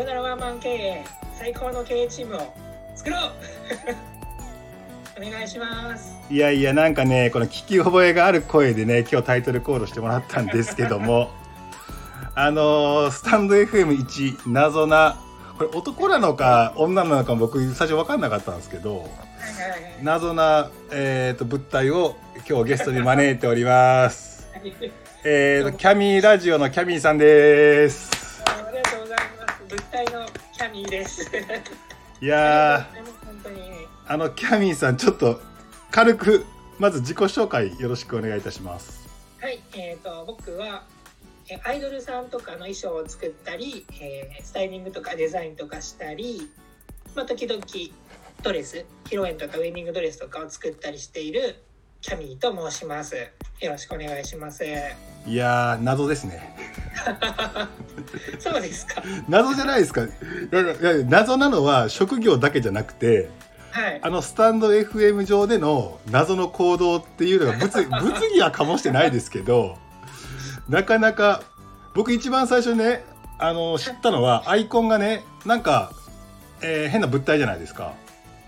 よならワンマン経営最高の経営チームを作ろう。お願いします。いやいやなんかねこの聞き覚えがある声でね今日タイトルコールしてもらったんですけども。あのースタンド FM1 謎なこれ男なのか女なのか僕最初分かんなかったんですけどはいはいはい謎な、えー、と物体を今日ゲストに招いております。えーとキャミーラジオのキャミーさんです。ありがとうございます物体のキャミーです。いやあのキャミーさんちょっと軽くまず自己紹介よろしくお願いいたします。はいえー、と僕はえアイドルさんとかの衣装を作ったり、えースタイリングとかデザインとかしたり、まあ、時々ドレス披露宴とかウェディングドレスとかを作ったりしているキャミーと申します。よろしくお願いします。いやー謎ですね。そうですか。謎じゃないですか。いやいや謎なのは職業だけじゃなくてはい。あのスタンド FM 上での謎の行動っていうのが物 物議は醸してないですけどなかなか僕一番最初にねあの知ったのはアイコンがねなんか、えー変な物体じゃないですか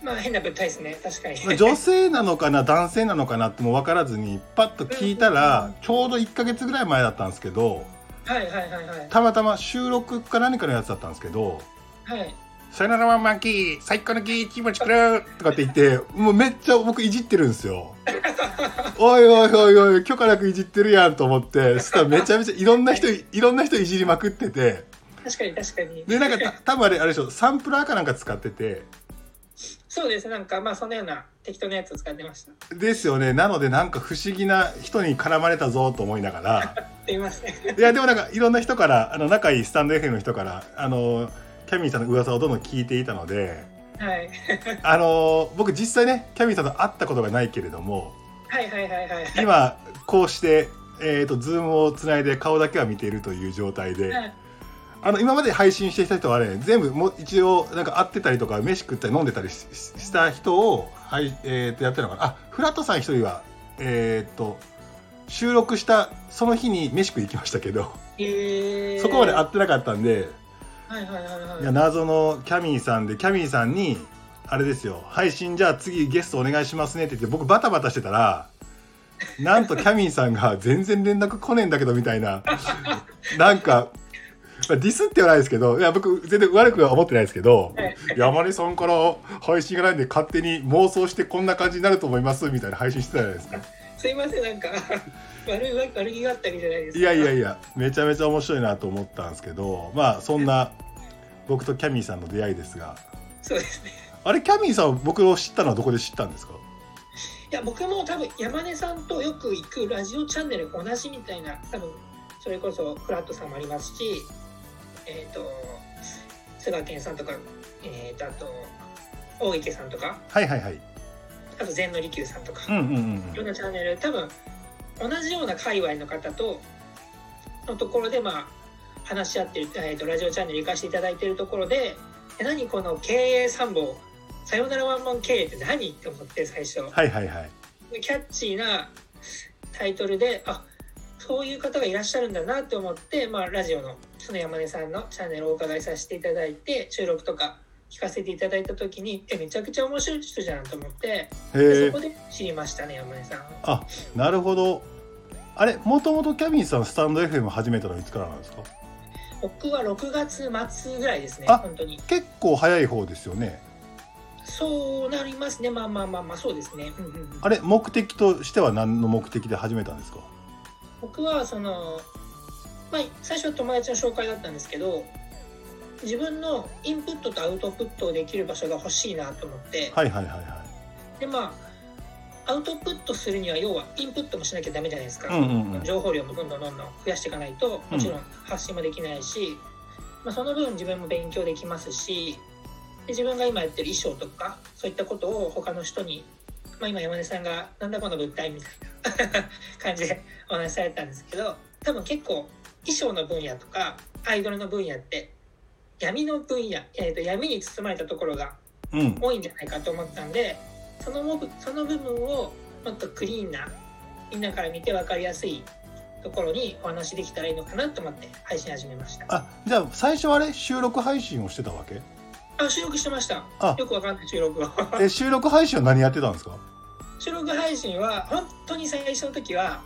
まあ変な物体ですね。確かに。まあ女性なのかな男性なのかなっても分からずにパッと聞いたらちょうど1ヶ月ぐらい前だったんですけどはいはいはいはい。たまたま収録か何かのやつだったんですけどはい。さよならワンマンキー最高のキー気持ちくるとかって言ってもうめっちゃ僕いじってるんですよ。おいおいおいおい許可なくいじってるやんと思ってそしたらめちゃめちゃいろんな人いろんな人いじりまくってて。確かに確かに。でなんかた 多分あれあれでしょサンプラーかなんか使っててそうですなんかまあそのような適当なやつを使ってました。ですよね。なのでなんか不思議な人に絡まれたぞと思いながら。すいません。いやでもなんかいろんな人からあの仲いいスタンド FM の人からあのキャミーさんの噂をどんどん聞いていたのではい。あの僕実際ねキャミーさんと会ったことがないけれどもはいはいはいはい。今こうして、えー、と Zoom をつないで顔だけは見ているという状態ではいあの今まで配信してきた人はね全部もう一応なんか会ってたりとか飯食ったり飲んでたりした人を、はいえー、とやってるのかな。あフラットさん一人はえっ、と収録したその日に飯食い行きましたけど、えー、そこまで会ってなかったんではいはいはいはい。いや謎のキャミーさんでキャミーさんにあれですよ配信じゃあ次ゲストお願いしますねって言って僕バタバタしてたらなんとキャミーさんが全然連絡来ねえんだけどみたいななんかまあディスってはないですけどいや僕全然悪くは思ってないですけどはい山根さんから配信がないんで勝手に妄想してこんな感じになると思いますみたいな配信してたじゃないですか。すいませんなんか 悪い悪気があったりじゃないですか。いやいやいやめちゃめちゃ面白いなと思ったんですけどまあそんな僕とキャミーさんの出会いですが。そうですね。あれキャミーさんは僕を知ったのはどこで知ったんですか？いや僕も多分山根さんとよく行くラジオチャンネル同じみたいな多分それこそフラットさんもありますしえっ、と菅健さんとかえっ、とあと大池さんとかはいはいはい。あと禅の利休さんとか、うんうんうんいろんなチャンネル多分同じような界隈の方とのところでまあ話し合ってる、えー、とラジオチャンネル行かせていただいてるところでえ何この経営参謀さよならワンマン経営って何って思って最初。はいはいはい。キャッチーなタイトルであそういう方がいらっしゃるんだなって思って、まあ、ラジオのその山根さんのチャンネルをお伺いさせていただいて収録とか聞かせていただいた時にえめちゃくちゃ面白い人じゃんと思ってそこで知りましたね山根さん。あなるほど。あれもともとキャミーさんスタンド FM 始めたのいつからなんですか？僕は6月末ぐらいですねあ本当に。結構早い方ですよね。そうなりますね。まあまあまあまあそうですね、うんうんうん。あれ目的としては何の目的で始めたんですか？僕はその、まあ、最初は友達の紹介だったんですけど自分のインプットとアウトプットをできる場所が欲しいなと思って、はいはいはいはい。でまあアウトプットするには要はインプットもしなきゃダメじゃないですか、うんうんうん。情報量もどんどんどんどん増やしていかないともちろん発信もできないし、まあ、その分自分も勉強できますしで自分が今やってる衣装とかそういったことを他の人に、まあ、今山根さんが「なんだこの物体」みたいな 感じでお話しされたんですけど多分結構衣装の分野とかアイドルの分野って闇の分野、えー、と闇に包まれたところがうん。多いんじゃないかと思ったんでそのもぶその部分をもっとクリーンなみんなから見て分かりやすいところにお話できたらいいのかなと思って配信始めました。あじゃあ最初はあれ？収録配信をしてたわけ？あ収録してました。あ。よくわかんない収録をえ収録配信は何やってたんですか？収録配信は本当に最初の時は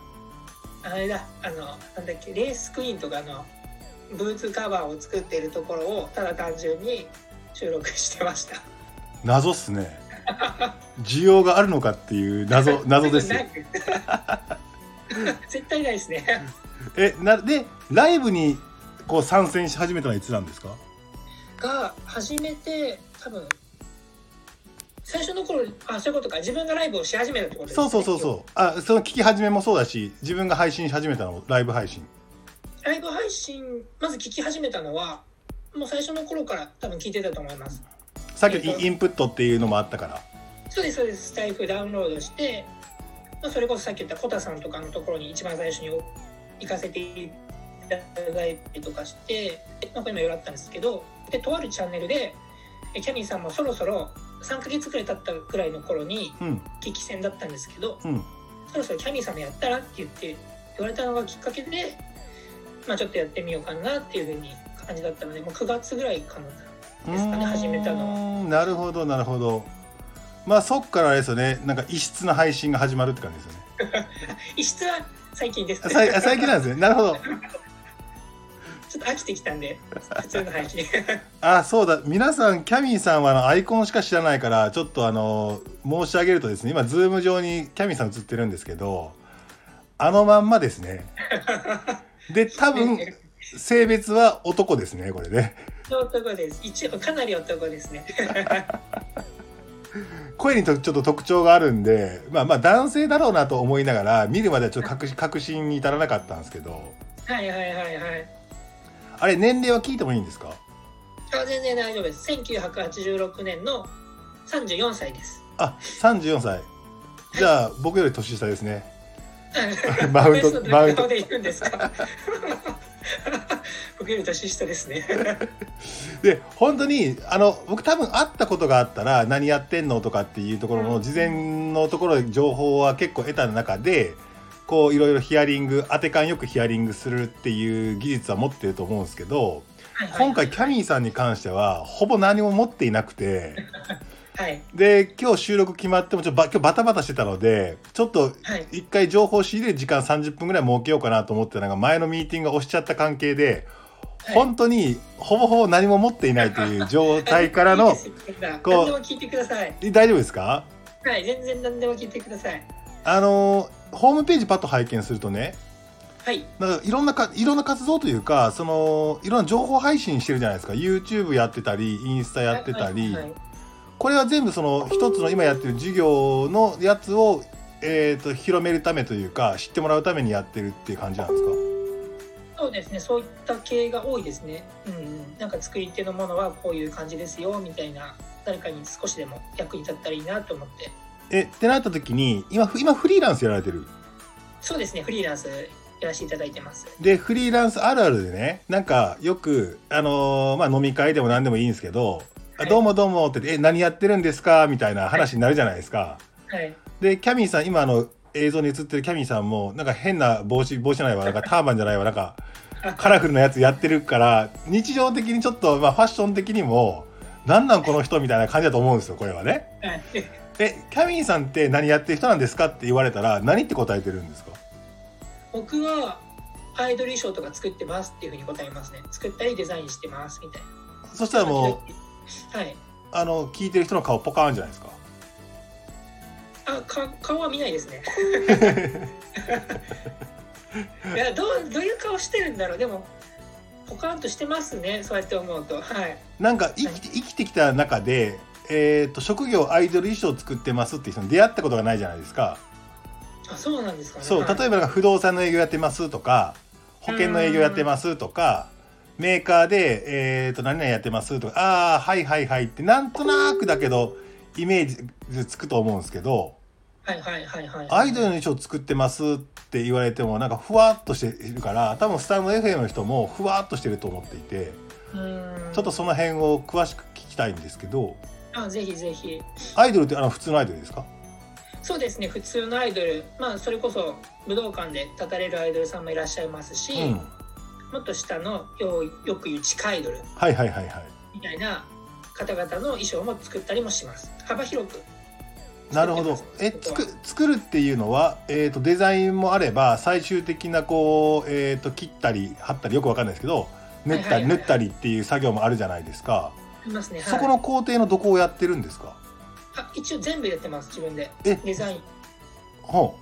あれだあのなんだっけレースクイーンとかのブーツカバーを作っているところをただ単純に収録してました。謎っすね。需要があるのかっていう謎 謎ですよ。絶対ないですね。えなでライブにこう参戦し始めたのはいつなんですか？が始めて多分最初の頃あそういうことか。自分がライブをし始めたってことですね。そうそうそうそう。あその聞き始めもそうだし自分が配信し始めたのもライブ配信。ライブ配信まず聞き始めたのはもう最初の頃から多分聞いてたと思います。さっきのイインプットっていうのもあったから。そうですそうです。スタイフダウンロードして、まあ、それこそさっき言ったコタさんとかのところに一番最初に行かせていただいたりとかして、まあ、これもいろいろあったんですけどでとあるチャンネルでえキャミーさんもそろそろ3ヶ月くらい経ったくらいの頃にうん。激戦だったんですけどうん。そろそろキャミーさんもやったらって言って言われたのがきっかけで、まあ、ちょっとやってみようかなっていうふうに感じだったのでもう9月ぐらいかなですかね始めたのは。なるほどなるほど。まあそっからあれですよね。なんか異質な配信が始まるって感じですよね。異質は最近です。あさいあ最近なんですね。なるほどちょっと飽きてきたんで普通の配信。あそうだ。皆さんキャミーさんはあのアイコンしか知らないからちょっとあの申し上げるとですね今 Zoom 上にキャミーさん映ってるんですけどあのまんまですね。で多分性別は男ですねこれね男です。一応かなり男ですね。声にとちょっと特徴があるんでまあまあ男性だろうなと思いながら見るまではちょっと確確信に至らなかったんですけど。はいはいはいはいあれ年齢は聞いてもいいんですか？あ全然大丈夫です。1986年の34歳です。あ34歳。じゃあ僕より年下ですね。マウントマウント。顔で言うんですか？僕より年下ですね。で 本当にあの僕多分会ったことがあったら何やってんのとかっていうところの事前のところで情報は結構得た中でこういろいろヒアリング当て感よくヒアリングするっていう技術は持ってると思うんですけどはい。はい今回キャミーさんに関してはほぼ何も持っていなくて。はい。で今日収録決まってもちょっとば今日バタバタしてたのでちょっとはい。一回情報仕入れる時間30分ぐらい設けようかなと思ってたのが前のミーティングが押しちゃった関係で、はい。本当にほぼほぼ何も持っていないという状態からのこう何でも聞いてください。大丈夫ですか？はい。全然何でも聞いてください。あのホームページパッと拝見するとねはい。なんかいろんなかいろんな活動というかそのいろんな情報配信してるじゃないですか。YouTube やってたりインスタやってたり、はいはいはい。これは全部その一つの今やってる授業のやつを、えー、と広めるためというか知ってもらうためにやってるっていう感じなんですか？そうですね。そういった系が多いですね。うんうん。なんか作り手のものはこういう感じですよみたいな誰かに少しでも役に立ったらいいなと思ってえってなった時に今今フリーランスやられてる？そうですねフリーランスやらせていただいてますでフリーランスあるあるでねなんかよくあのーまあ飲み会でも何でもいいんですけど「あはいどうもどうも」って言って「え何やってるんですか?」みたいな話になるじゃないですか。はいでキャミーさん今あの映像に映ってるキャミーさんもなんか変な帽子帽子じゃないわなんかターバンじゃないわなんかカラフルなやつやってるから日常的にちょっと、まあ、ファッション的にもなんなんこの人みたいな感じだと思うんですよこれはね。はいえキャミーさんって何やってる人なんですかって言われたら何って答えてるんですか？僕はアイドル衣装とか作ってますっていうふうに答えますね。作ったりデザインしてますみたいな。そしたらもうはい。あの聞いてる人の顔ポカーンじゃないですか。あか顔は見ないですね。いやどうどういう顔してるんだろう。でもポカーンとしてますね。そうやって思うと。はい。なんか生きて生きてきた中で、えー、と職業アイドル衣装作ってますっていう人に出会ったことがないじゃないですか。あそうなんですかね。そうはい。例えばなんか不動産の営業やってますとか保険の営業やってますとかメーカーで、えー、と何々やってますとかああはいはいはいってなんとなくだけどイメージつくと思うんですけどはいはいはいはい。アイドルの衣装作ってますって言われてもなんかふわっとしているから多分スタンド FM の人もふわっとしてると思っていてちょっとその辺を詳しく聞きたいんですけどあぜひぜひ。アイドルってあの普通のアイドルですか？そうですね普通のアイドル。まあそれこそ武道館で立たれるアイドルさんもいらっしゃいますし、うん、もっと下のようよく言う地下アイドル。はいはいはいはい。みたいな方々の衣装も作ったりもします。幅広く。なるほど。えつく作るっていうのは、えー、とデザインもあれば最終的なこう、えー、と切ったり貼ったりよくわかんないですけど縫ったり、はいはいはい。縫ったりっていう作業もあるじゃないですか、いますね、はい、そこの工程のどこをやってるんですか？あ一応全部やってます。自分で。え？デザイン。ほ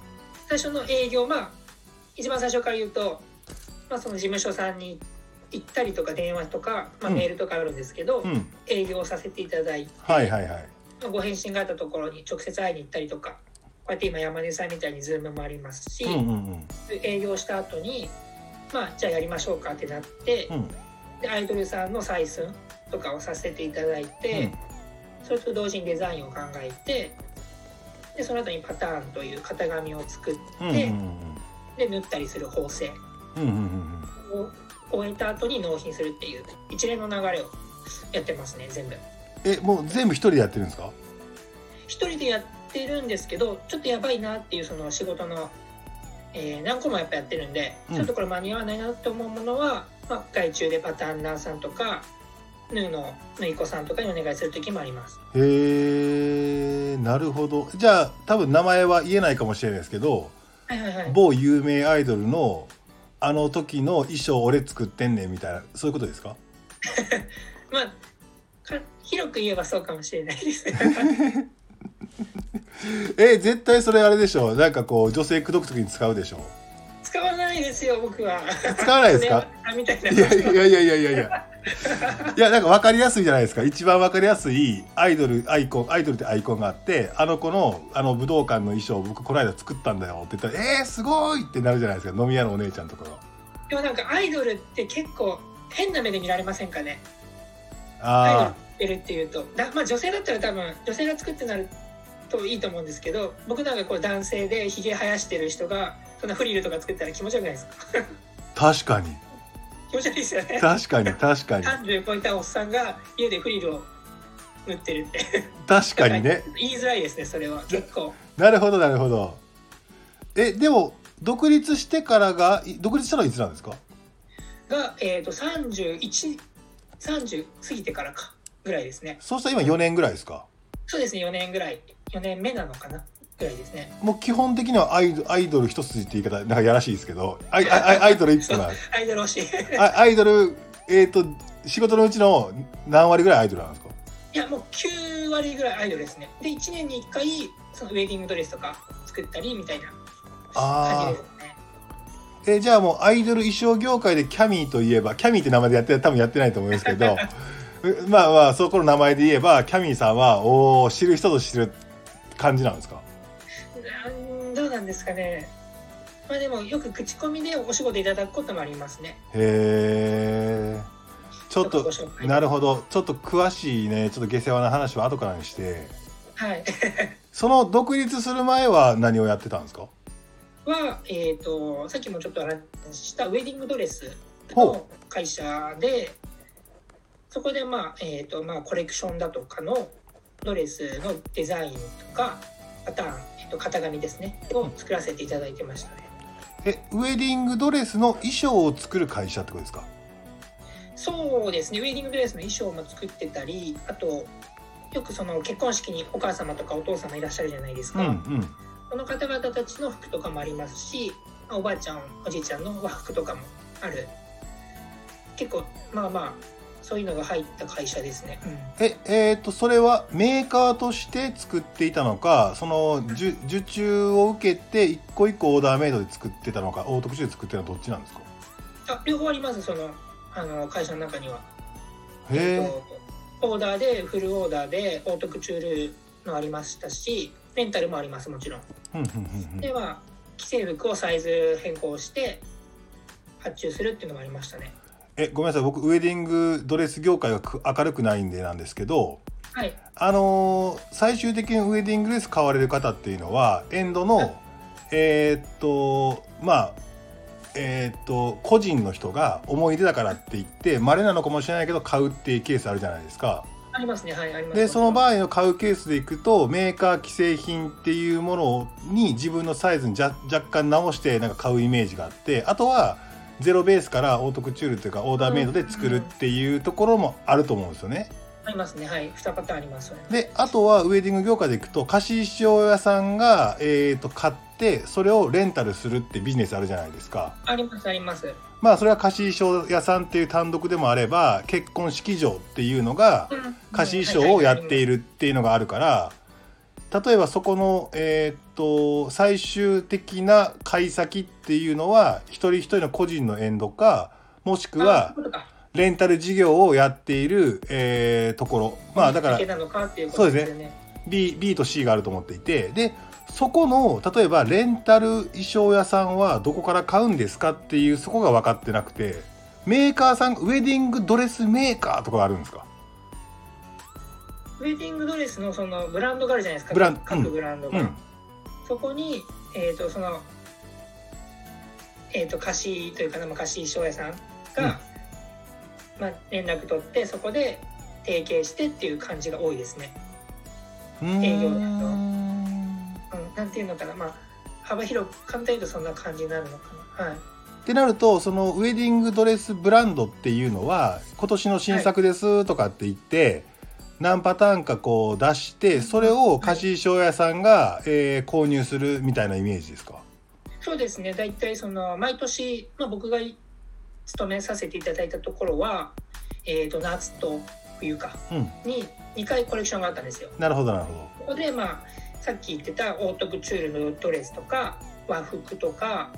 最初の営業まあ一番最初から言うと、まあ、その事務所さんに行ったりとか電話とか、まあ、うん。メールとかあるんですけど、ううん。営業させていただいて、はいはいはい。まあご返信があったところに直接会いに行ったりとかこうやって今山根さんみたいにズームもありますし、うんうん営業した後にまあじゃあやりましょうかってなって、うんうん。でアイドルさんの採寸とかをさせていただいて、それと同時にデザインを考えてでその後にパターンという型紙を作って、うんうんうん。で縫ったりする縫製うんうんうんうん。を終えた後に納品するっていう一連の流れをやってますね全部。えもう全部一人でやってるんですか？一人でやってるんですけどちょっとやばいなっていうその仕事の、えー何個もやっぱやってるんで、うん。ちょっとこれ間に合わないなって思うものは、まあ、外注でパターンナーさんとか縫うの縫い子さんとかにお願いする時もありますへえなるほどじゃあ多分名前は言えないかもしれないですけどはいはいはい某有名アイドルのあの時の衣装俺作ってんねんみたいなそういうことですかまあか広く言えばそうかもしれないですえ絶対それあれでしょなんかこう女性口説く時に使うでしょ使わないですよ僕は使わないですか？あみたいないやいやいやいやいやいやいやなんか分かりやすいじゃないですか一番分かりやすいアイドルアイコンアイドルってアイコンがあってあの子のあの武道館の衣装僕この間作ったんだよって言ったら「えー、すごい!」ってなるじゃないですか飲み屋のお姉ちゃんとかが。でもなんかアイドルって結構変な目で見られませんかねアイドルあってるっていうとだまあ女性だったら多分女性が作ってなるといいと思うんですけど僕なんかこう男性でひげ生やしてる人がそんなフリルとか作ったら気持ち悪くないですか？ー確かに。気持ち悪いですよね。確かに確かに。30超えたおっさんが家でフリルを塗ってるって。確かにね。言いづらいですねそれは。結構。なるほどなるほど。えでも独立してからがい独立したのはいつなんですか？が、えー、と3130過ぎてからかぐらいですね。そうしたら今4年ぐらいですか？そうですね4年ぐらい4年目なのかなぐらいですね。もう基本的にはアイドアイドル一筋って言い方なんかやらしいですけどアイアイアイドル一個な。アイドル推し。あアイドルえっ、と仕事のうちの何割ぐらいアイドルなんですか？いやもう9割ぐらいアイドルですね。で1年に1回そのウェディングドレスとか作ったりみたいな感あじですね。えじゃあもうアイドル衣装業界でキャミーといえばキャミーって名前でやって多分やってないと思うんですけどう まあまあそこの名前で言えばキャミーさんはおお知る人ぞ知る感じなんですか？どうなんですかね。まあでもよく口コミでお仕事いただくこともありますね。へえちょっとなるほど。ちょっと詳しいねちょっと下世話な話は後からにして。はい。その独立する前は何をやってたんですか？は、えー、とさっきもちょっと話したウェディングドレスほの会社でそこで、まあえーとまあ、コレクションだとかのドレスのデザインとかパターン、えー、と型紙ですねを作らせていただいてましたね。えウェディングドレスの衣装を作る会社ってことですか？そうですね。ウェディングドレスの衣装も作ってたりあとよくその結婚式にお母様とかお父様いらっしゃるじゃないですか、うんうん。その方々たちの服とかもありますしおばあちゃんおじいちゃんの和服とかもある。結構まあまあそういうのが入った会社ですね、うん。ええー、とそれはメーカーとして作っていたのかその受受注を受けて一個一個オーダーメイドで作ってたのかオートクチューで作ってたのはどっちなんですか？あ両方ありますそのあの会社の中には、へえっえとオーダーでフルオーダーでオートクチュールのありましたしレンタルもありますもちろん。では既製服をサイズ変更して発注するっていうのもありましたねえごめんなさい。僕ウェディングドレス業界がく明るくないんでなんですけどはい。あのー最終的にウェディングドレス買われる方っていうのはエンドのえーっとまあえーっと個人の人が思い出だからって言って稀なのかもしれないけど買うっていうケースあるじゃないですか。ありますね。はいあります。でその場合合の買うケースでいくとメーカー既製品っていうものに自分のサイズにじゃ若干直してなんか買うイメージがあってあとはゼロベースからオートクチュールというかオーダーメイドで作るっていうところもあると思うんですよね。ありますね。はい。2パターンあります。であとはウェディング業界でいくと貸し衣装屋さんが、えー、と買ってそれをレンタルするってビジネスあるじゃないですか。ありますあります。まあそれは貸し衣装屋さんっていう単独でもあれば結婚式場っていうのが貸し衣装をやっているるっていうのがあるから例えばそこの、えーっと最終的な買い先っていうのは一人一人の個人のエンドかもしくはレンタル事業をやっている、えーところ。まあだからなのかっていうですよね。B, B と C があると思っていて。でそこの例えばレンタル衣装屋さんはどこから買うんですかっていうそこが分かってなくて。メーカーさんウェディングドレスメーカーとかあるんですか？ウェディングドレスのそのブランドがあるじゃないですか。ブラン各ブランドが、うんそこに、えー、とその、えー、と貸しというかな、まあ、貸し衣装屋さんが、まあ、連絡取ってそこで提携してっていう感じが多いですね。営業だと。うん、なんていうのかな、まあ、幅広く簡単に言うとそんな感じになるのかな。はい。ってなるとそのウェディングドレスブランドっていうのは今年の新作ですとかって言って、何パターンかこう出してそれを貸し衣装屋さんが、えー購入するみたいなイメージですか？そうですね。大体その毎年、まあ、僕が勤めさせていただいたところは、えー、と夏と冬かうん。に2回コレクションがあったんですよ。なるほどなるほここでまあさっき言ってたオートクチュールのドレスとか和服とか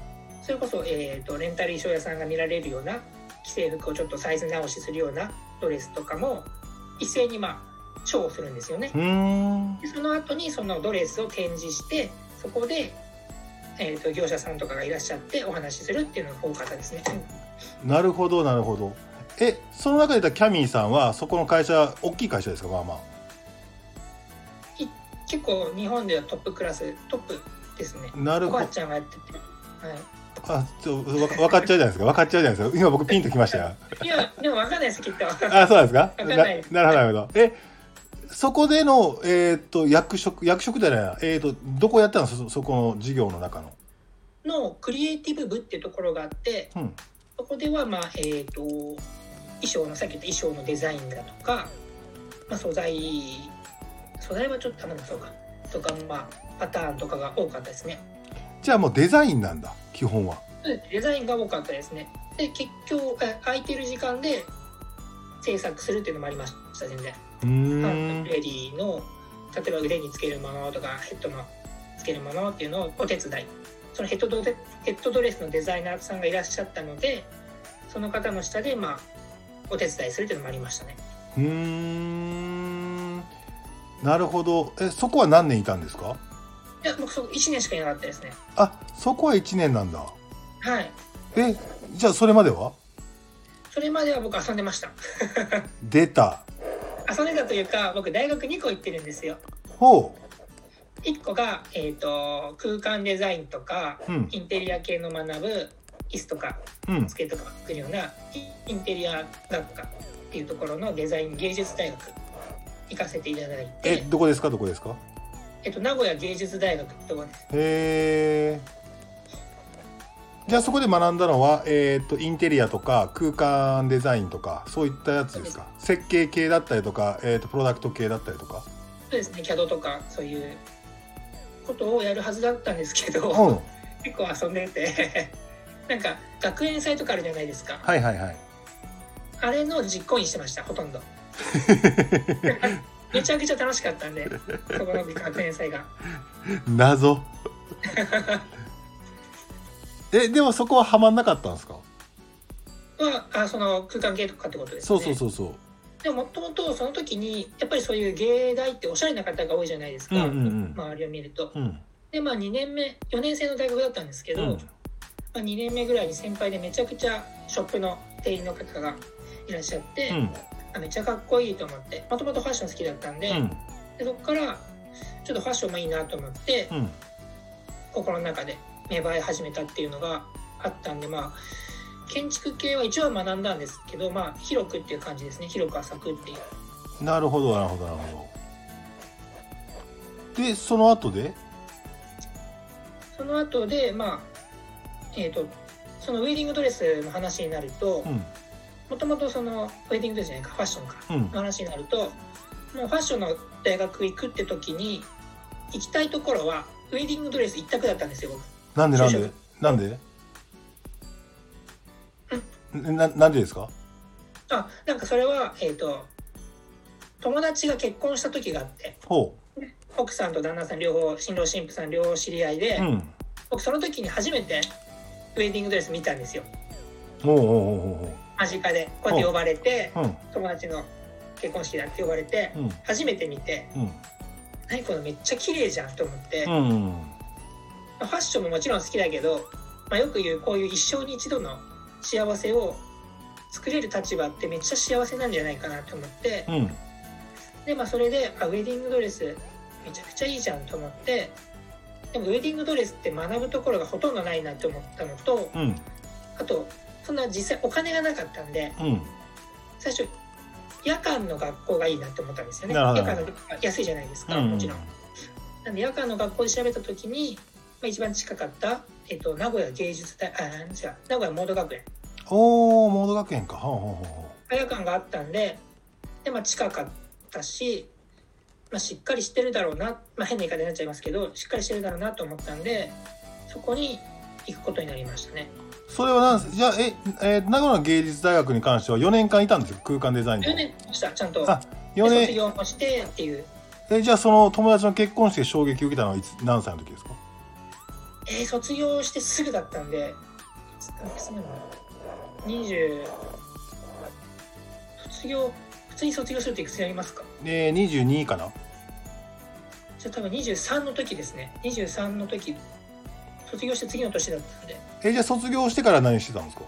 それこそ、えー、とレンタル衣装屋さんが見られるような既製服をちょっとサイズ直しするようなドレスとかも一斉にまあショーをするんですよね。その後にそのドレスを展示してそこで、えー、と業者さんとかがいらっしゃってお話しするっていうのが多かったですね。なるほどなるほどえその中でたキャミーさんはそこの会社大きい会社ですかまあまあい結構日本ではトップクラストップですね。おなるほどばあちゃんがやってて。はいあちょわ分かっちゃうじゃないですか。分かっちゃうじゃないですか。今僕ピンときましたよ。いや、でも分かんないです、きっと。あそうなんですか？わかんなななるほどえそこでのえっ、と役職役職じゃないな。えっ、とどこやったの？そそこの事業の中の。のクリエイティブ部っていうところがあって、うん。そこでは、まあ、えっ、と、衣装の、さっき言った衣装のデザインだとか、まあ、素材、素材はちょっと頼むそうか、とか、まあ、パターンとかが多かったですね。じゃあもうデザインなんだ基本は。でデザインが多かったですね。で、結局、え空いてる時間で制作するっていうのもありました、全然。うーん。レディの例えば腕につけるものとかヘッドのつけるものっていうのをお手伝い。そのヘッドドレヘッドドレスのデザイナーさんがいらっしゃったのでその方の下でまあお手伝いするっていうのもありましたね。うーん。なるほど。えそこは何年いたんですか？いや僕そこ1年しかいなかったですね。あそこは1年なんだ。はい。えじゃあそれまでは？それまでは僕遊んでました。出た。遊んでたというか僕大学2個行ってるんですよ。ほ1個が、えー、と空間デザインとかううん。インテリア系の学ぶ椅子とかうん。机とか作るようなインテリア学科っていうところのデザイン芸術大学行かせていただいて、えどこですか？どこですか？えっと、名古屋芸術大学ってところです。へえじゃあそこで学んだのは、えー、とインテリアとか空間デザインとかそういったやつですか？設計系だったりとか、えー、とプロダクト系だったりとか？そうですね。CAD とかそういうことをやるはずだったんですけど、うん。結構遊んでて。なんか学園祭とかあるじゃないですか。はいはいはい。あれの実行委員してましたほとんど めちゃくちゃ楽しかったんでそこの学園祭が。謎。えでもそこはハマんなかったんですか？はあその空間系とかってことですね。そうそうそうそう。でももともとその時にやっぱりそういう芸大っておしゃれな方が多いじゃないですか、うんうんうん。周りを見ると。うん。でまあ2年目4年生の大学だったんですけど、うん。まあ、2年目ぐらいに先輩でめちゃくちゃショップの店員の方がいらっしゃって、うんあめっちゃかっこいいと思ってもともとファッション好きだったんで,、うん。でそこからちょっとファッションもいいなと思って、うん。心の中で芽生え始めたっていうのがあったんでまあ建築系は一応学んだんですけどまあ広くっていう感じですね。広く浅くっていう。なるほどなるほどなるほど。でその後で？その後でまあえっ、とそのウェディングドレスの話になるとうんもともとそのウェディングドレスじゃないかファッションかうん。の話になるともうファッションの大学行くって時に行きたいところはウェディングドレス一択だったんですよ僕。なんでなんで？なんで？ななんでですか？あなんかそれはえっ、と友達が結婚した時があってほ奥さんと旦那さん両方新郎新婦さん両方知り合いで、ううん。僕その時に初めてウェディングドレス見たんですよ。おうおうおうおう間近でこうやって呼ばれておううん。友達の結婚式だって呼ばれてうん。初めて見てうん。何このめっちゃ綺麗じゃんと思って、うまんあファッションももちろん好きだけど、まあ、よく言うこういう一生に一度の幸せを作れる立場ってめっちゃ幸せなんじゃないかなと思ってうん。でまあそれであウェディングドレスめちゃくちゃいいじゃんと思ってでもウェディングドレスって学ぶところがほとんどないなと思ったのとうん。あとそんな実際お金がなかったんでうん。最初夜間の学校がいいなって思ったんですよね。夜間の学校が安いじゃないですか、うんもちろん。なんで夜間の学校で調べた時に、まあ、一番近かった、えっと名古屋芸術大あ違う名古屋モード学園。おおモード学園か。夜間があったんでで、まあ、近かったし、まあ、しっかりしてるだろうな、まあ、変な言い方になっちゃいますけどしっかりしてるだろうなと思ったんでそこに行くことになりましたね。うそれはなんです。じゃあええー名古屋芸術大学に関しては4年間いたんですよ空間デザインで4年した。ちゃんと。あで4年。卒業もしてっていう。えじゃあその友達の結婚式で衝撃を受けたのはいつ何歳の時ですか？えー卒業してすぐだったんで、いつ何月なの20、卒業、普通に卒業するといくつになりますか？えー、22かな。じゃあ多分23の時ですね。23の時、卒業して次の年だったんで。えじゃあ卒業してから何してたんですか？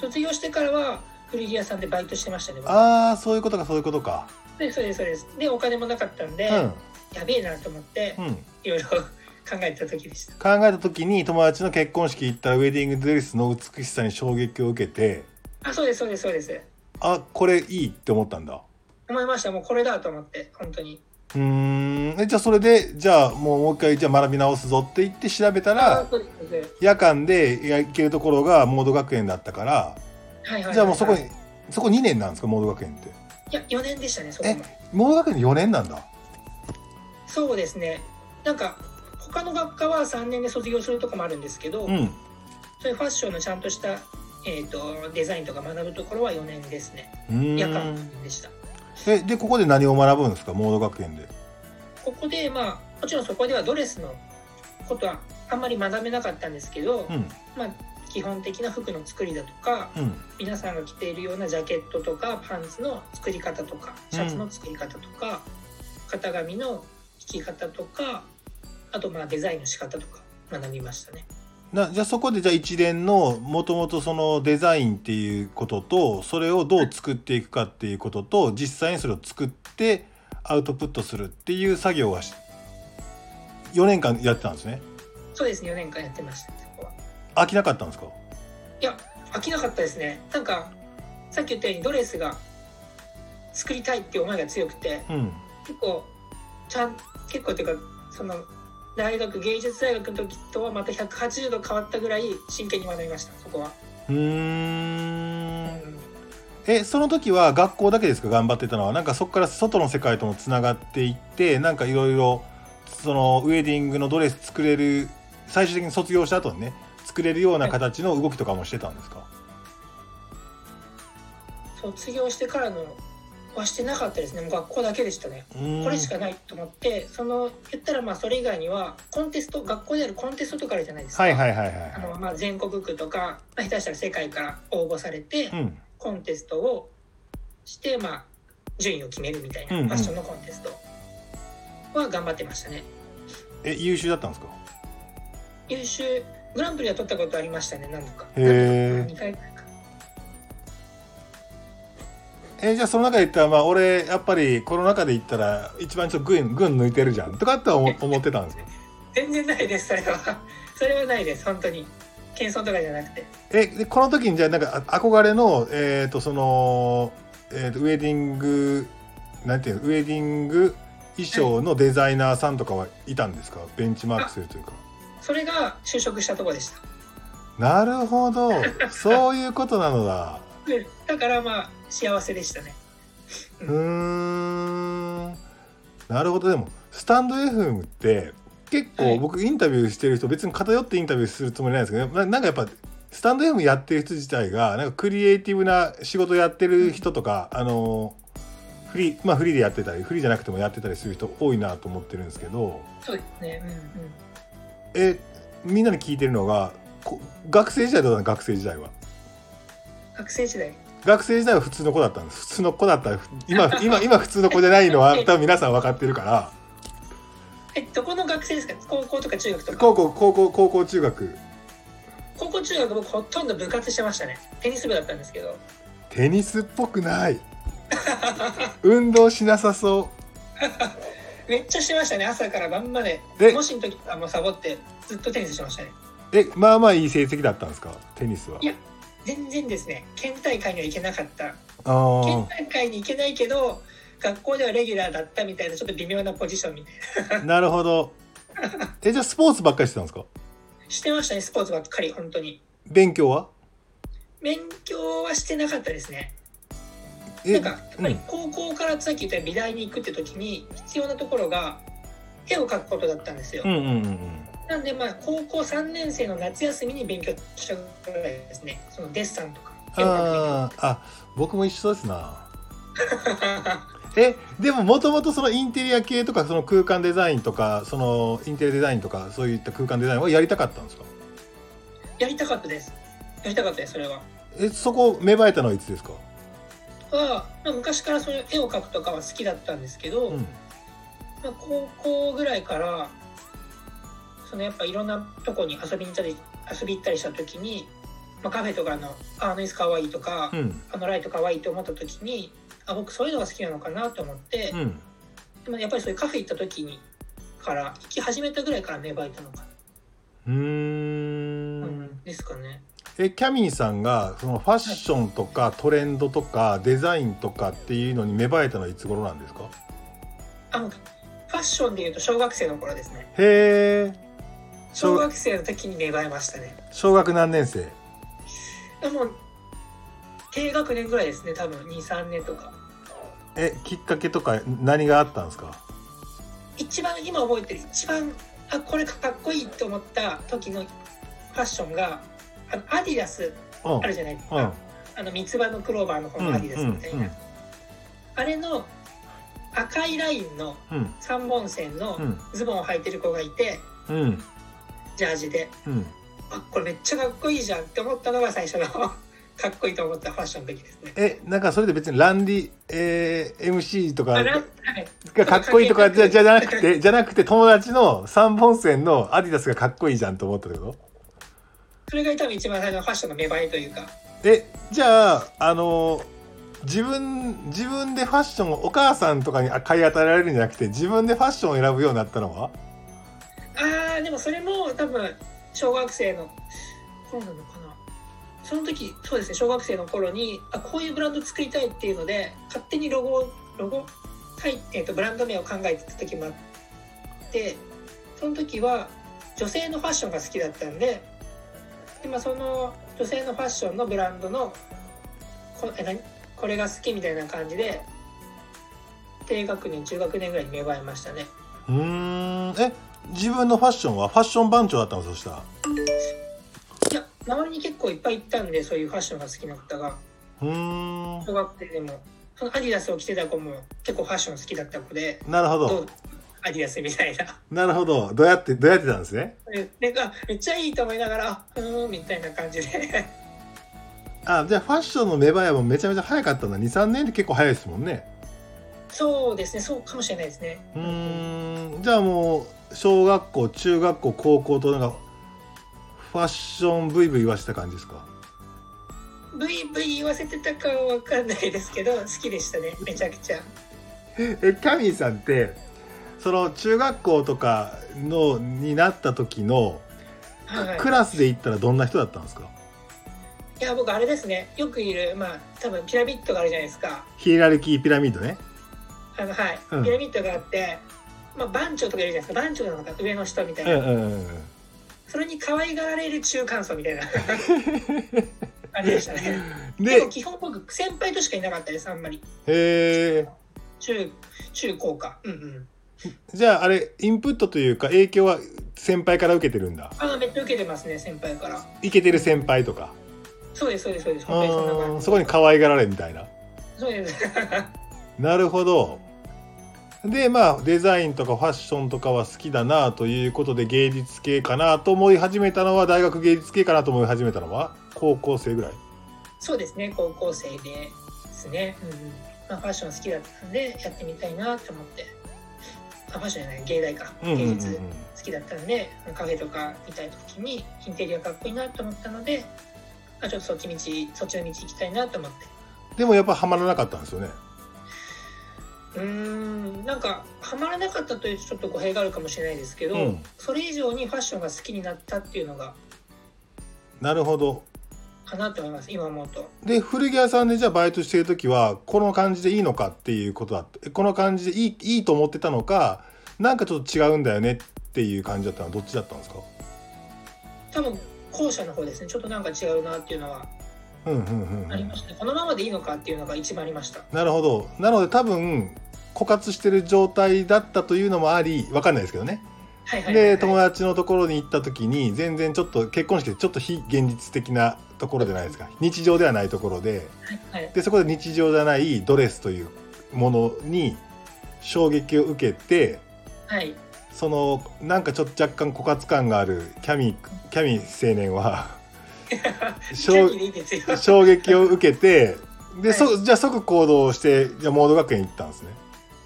卒業してからは古着屋さんでバイトしてましたね。僕ああそういうことかそういうことかで、そうです、そうです。で、お金もなかったんで、うんやべえなと思って、うんいろいろ考えた時でした。考えた時に友達の結婚式行ったらウェディングドレスの美しさに衝撃を受けてあ、そうです、そうです、そうです。あこれいいって思ったんだ思いました。もうこれだと思って、本当に。うーんえじゃあそれでじゃあもうもう一回じゃあ学び直すぞって言って調べたあら夜間で行けるところがモード学園だったからはいはいはいじゃあもうそこにそこ2年なんですかモード学園って？いや、4年でしたね、そこえも。モード学園4年なんだ？そうですね。なんか、他の学科は3年で卒業するとこもあるんですけど、うんそういうファッションのちゃんとした、えー、とデザインとか学ぶところは4年ですね。うーん夜間でした。えでここで何を学ぶんですか？モード学園で。ここで、まあ、もちろんそこではドレスのことはあんまり学べなかったんですけど、うん。まあ、基本的な服の作りだとか、うん。皆さんが着ているようなジャケットとかパンツの作り方とかシャツの作り方とか、型紙の引き方とかあとまあデザインの仕方とか学びましたね。なじゃあそこでじゃあ一連のもともとそのデザインっていうこととそれをどう作っていくかっていうことと実際にそれを作ってアウトプットするっていう作業はし4年間やってたんですね。そうですね4年間やってました。飽きなかったんですか？いや飽きなかったですね。なんかさっき言ったようにドレスが作りたいっていう思いが強くてうん。結構ちゃん結構っていうかその大学芸術大学の時とはまた180度変わったぐらい真剣に学びましたそこは。うーん。えその時は学校だけですか？頑張ってたのは。なんかそこから外の世界ともつながっていってなんかいろいろそのウェディングのドレス作れる最終的に卒業した後にね作れるような形の動きとかもしてたんですか、卒業してからのはしてなかったですね。もう学校だけでしたね。これしかないと思ってその言ったらまあそれ以外にはコンテスト学校であるコンテストとかあるじゃないですか、はいはいはいはいはあのまあ、全国区とか、まあ、下手したら世界から応募されて、いうん。コンテストをして、まあ、順位を決めるみたいな、うんうんファッションのコンテストは頑張ってましたね。え優秀だったんですか？優秀。グランプリは取ったことありましたね何度か。へー。2回えじゃあその中で言ったらまあ俺やっぱりこの中で言ったら一番ちょっと群群抜いてるじゃん。とかって思思ってたんですよ全然ないですそれは。それはないです本当に。謙遜とかじゃなくて。えでこの時にじゃあなんかあ憧れのえっ、とその、えーとウェディングなんていうの？ウェディング衣装のデザイナーさんとかはいたんですか？ベンチマークするというか。それが就職したところでした。なるほど。そういうことなのだ。でだからまあ幸せでしたね。うーん。なるほど。でもスタンド FM って結はい。構僕インタビューしてる人別に偏ってインタビューするつもりないんですけどななんかやっぱスタンド FM やってる人自体がなんかクリエイティブな仕事やってる人とかあのフリーまあフリーでやってたりフリーじゃなくてもやってたりする人多いなと思ってるんですけどそうですね。うんうん。えみんなに聞いてるのがこ学生時代どうだ学生時代は。学生時代？学生時代は普通の子だったんです。普通の子だった。ら今今今普通の子じゃないのは多分皆さん分かってるから。えどこの学生ですか？高校とか中学とか？高校高校高校中学。高校中学僕ほとんど部活してましたね。テニス部だったんですけど。テニスっぽくない。運動しなさそ めっちゃしてましたね。朝から晩まで。で模試の時はもうサボってずっとテニスしてましたね。うえまあまあいい成績だったんですか？テニスは。いや全然ですね。県大会には行けなかった。あ県ー大会に行けないけど学校ではレギュラーだったみたいなちょっと微妙なポジションみたいな。るほど。えじゃあスポーツばっかりしてたんですか？なしてましたねスポーツばっかり本当に。勉強は？勉強はしてなかったですね。えなんかやっぱりうん。高校からさっき言った美大に行くって時に必要なところが絵を描くことだったんですよ、うんうんうんうんなんでまあ高校3年生の夏休みに勉強したぐらいですね。そのデッサンとか。あーあ僕も一緒ですな。えでももともとそのインテリア系とかその空間デザインとかそのインテリアデザインとかそういった空間デザインはやりたかったんですか？やりたかったです。やりたかったですそれは。えそこ芽生えたのはいつですか？は、まあ、昔からそういう絵を描くとかは好きだったんですけど、うん。まあ、高校ぐらいからそのやっぱいろんなとこに遊びに行ったり遊び行ったりした時に、まあ、カフェとかのああの椅子かわいいとか、うん。あのライトかわいいと思った時にあ僕そういうのが好きなのかなと思って、うん。でもやっぱりそういうカフェ行った時にから行き始めたぐらいから芽生えたのかうーな、んですかね。えキャミーさんがそのファッションとかトレンドとかデザインとかっていうのに芽生えたのはいつ頃なんですか？あのファッションでいうと小学生の頃ですね。へえ小学生の時に芽生えましたね。小学何年生？でも低学年ぐらいですね多分。23年とか。えきっかけとか何があったんですか？一番今覚えてる一番あこれかっこいいと思った時のファッションがあのアディダスうん。あるじゃないですか、うん。あの三つ葉のクローバーの方のアディダスみたいな、あれの赤いラインのうん。3本線のうん。ズボンを履いてる子がいてうんジャージで。うん。あこれめっちゃかっこいいじゃんって思ったのが最初の。かっこいいと思ったファッションの時ですね。えなんかそれで別にランディ、えー MC とかがかっこいいとかじゃじゃなくてじゃなくて友達の3本線のアディダスがかっこいいじゃんと思ったってこと？それが多分一番最初のファッションの芽生えというか。えじゃああの自分自分でファッションをお母さんとかに買い与えられるんじゃなくて自分でファッションを選ぶようになったのは？もそれも多分小学生のそうなのかな。その時そうですね小学生の頃にあこういうブランド作りたいっていうので勝手にロゴロゴはい、えー、とブランド名を考えてた時もあってその時は女性のファッションが好きだったんでで、まあ、その女性のファッションのブランドのこえ何？これが好きみたいな感じで低学年中学年ぐらいに芽生えましたね。うーん。え自分のファッションはファッション番長だったのそしたら。いや周りに結構いっぱいいたんでそういうファッションが好きな方が。うーん。小学生でも。そのアディダスを着てた子も結構ファッション好きだった子で。なるほど。アディダスみたいな。なるほど。どうやってどうやってたんですね？であめっちゃいいと思いながらあうーんみたいな感じで。あじゃあファッションの芽生えもめちゃめちゃ早かったんだ。23年って結構早いですもんね。そうですね。そうかもしれないですね。うーん。じゃあもう小学校中学校高校となんかファッションブイブイ言わせた感じですか？ブイブイ言わせてたかは分かんないですけど好きでしたねめちゃくちゃ。えキャミーさんってその中学校とかのになった時のはい。クラスで行ったらどんな人だったんですか？いや僕あれですね。よくいるまあ多分ピラミッドがあるじゃないですか。ヒエラルキーピラミッドね。あのはい、うん。ピラミッドがあって、まあ、番長とかいるじゃないですか。番長なのか上の人みたいな、うんうんうんうん。それに可愛がられる中間層みたいな。感じでしたね。ででも基本僕先輩としかいなかったですあんまり。へえ中中高か。うんうん。じゃああれインプットというか影響は先輩から受けてるんだ？あめっちゃ受けてますね先輩から。イケてる先輩とか。そうですそうですそうです。そこに可愛がられみたいな。そうです。なるほどでまあデザインとかファッションとかは好きだなということで芸術系かなと思い始めたのは大学芸術系かなと思い始めたのは高校生ぐらい。そうですね高校生ですね、うんうん。まあ、ファッション好きだったんでやってみたいなって思って。あファッションじゃない芸大か。芸術好きだったんでカフェとか見たい時にインテリアかっこいいなと思ったので、まあ、ちょっとそっち道そっちの道行きたいなと思って。でもやっぱハマらなかったんですよねうーん。なんかハマらなかったというとちょっと語弊があるかもしれないですけど、うん。それ以上にファッションが好きになったっていうのがなるほど。かなと思います今思うと。で古着屋さんでじゃあバイトしてる時はこの感じでいいのかっていうことだった。この感じでいいいいと思ってたのかなんかちょっと違うんだよねっていう感じだったのはどっちだったんですか？多分後者の方ですね。ちょっとなんか違うなっていうのはありました。ね、このままでいいのかっていうのが一番ありました。なるほど。なので多分枯渇してる状態だったというのもありわかんないですけどね。で友達のところに行った時に全然ちょっと結婚式でちょっと非現実的なところじゃないですか。日常ではないところで。はい。でそこで日常じゃないドレスというものに衝撃を受けてはい。そのなんかちょっと若干枯渇感があるキャミキャミ青年は 衝撃を受けてで、はい。そじゃあ即行動してじゃあモード学園行ったんですね。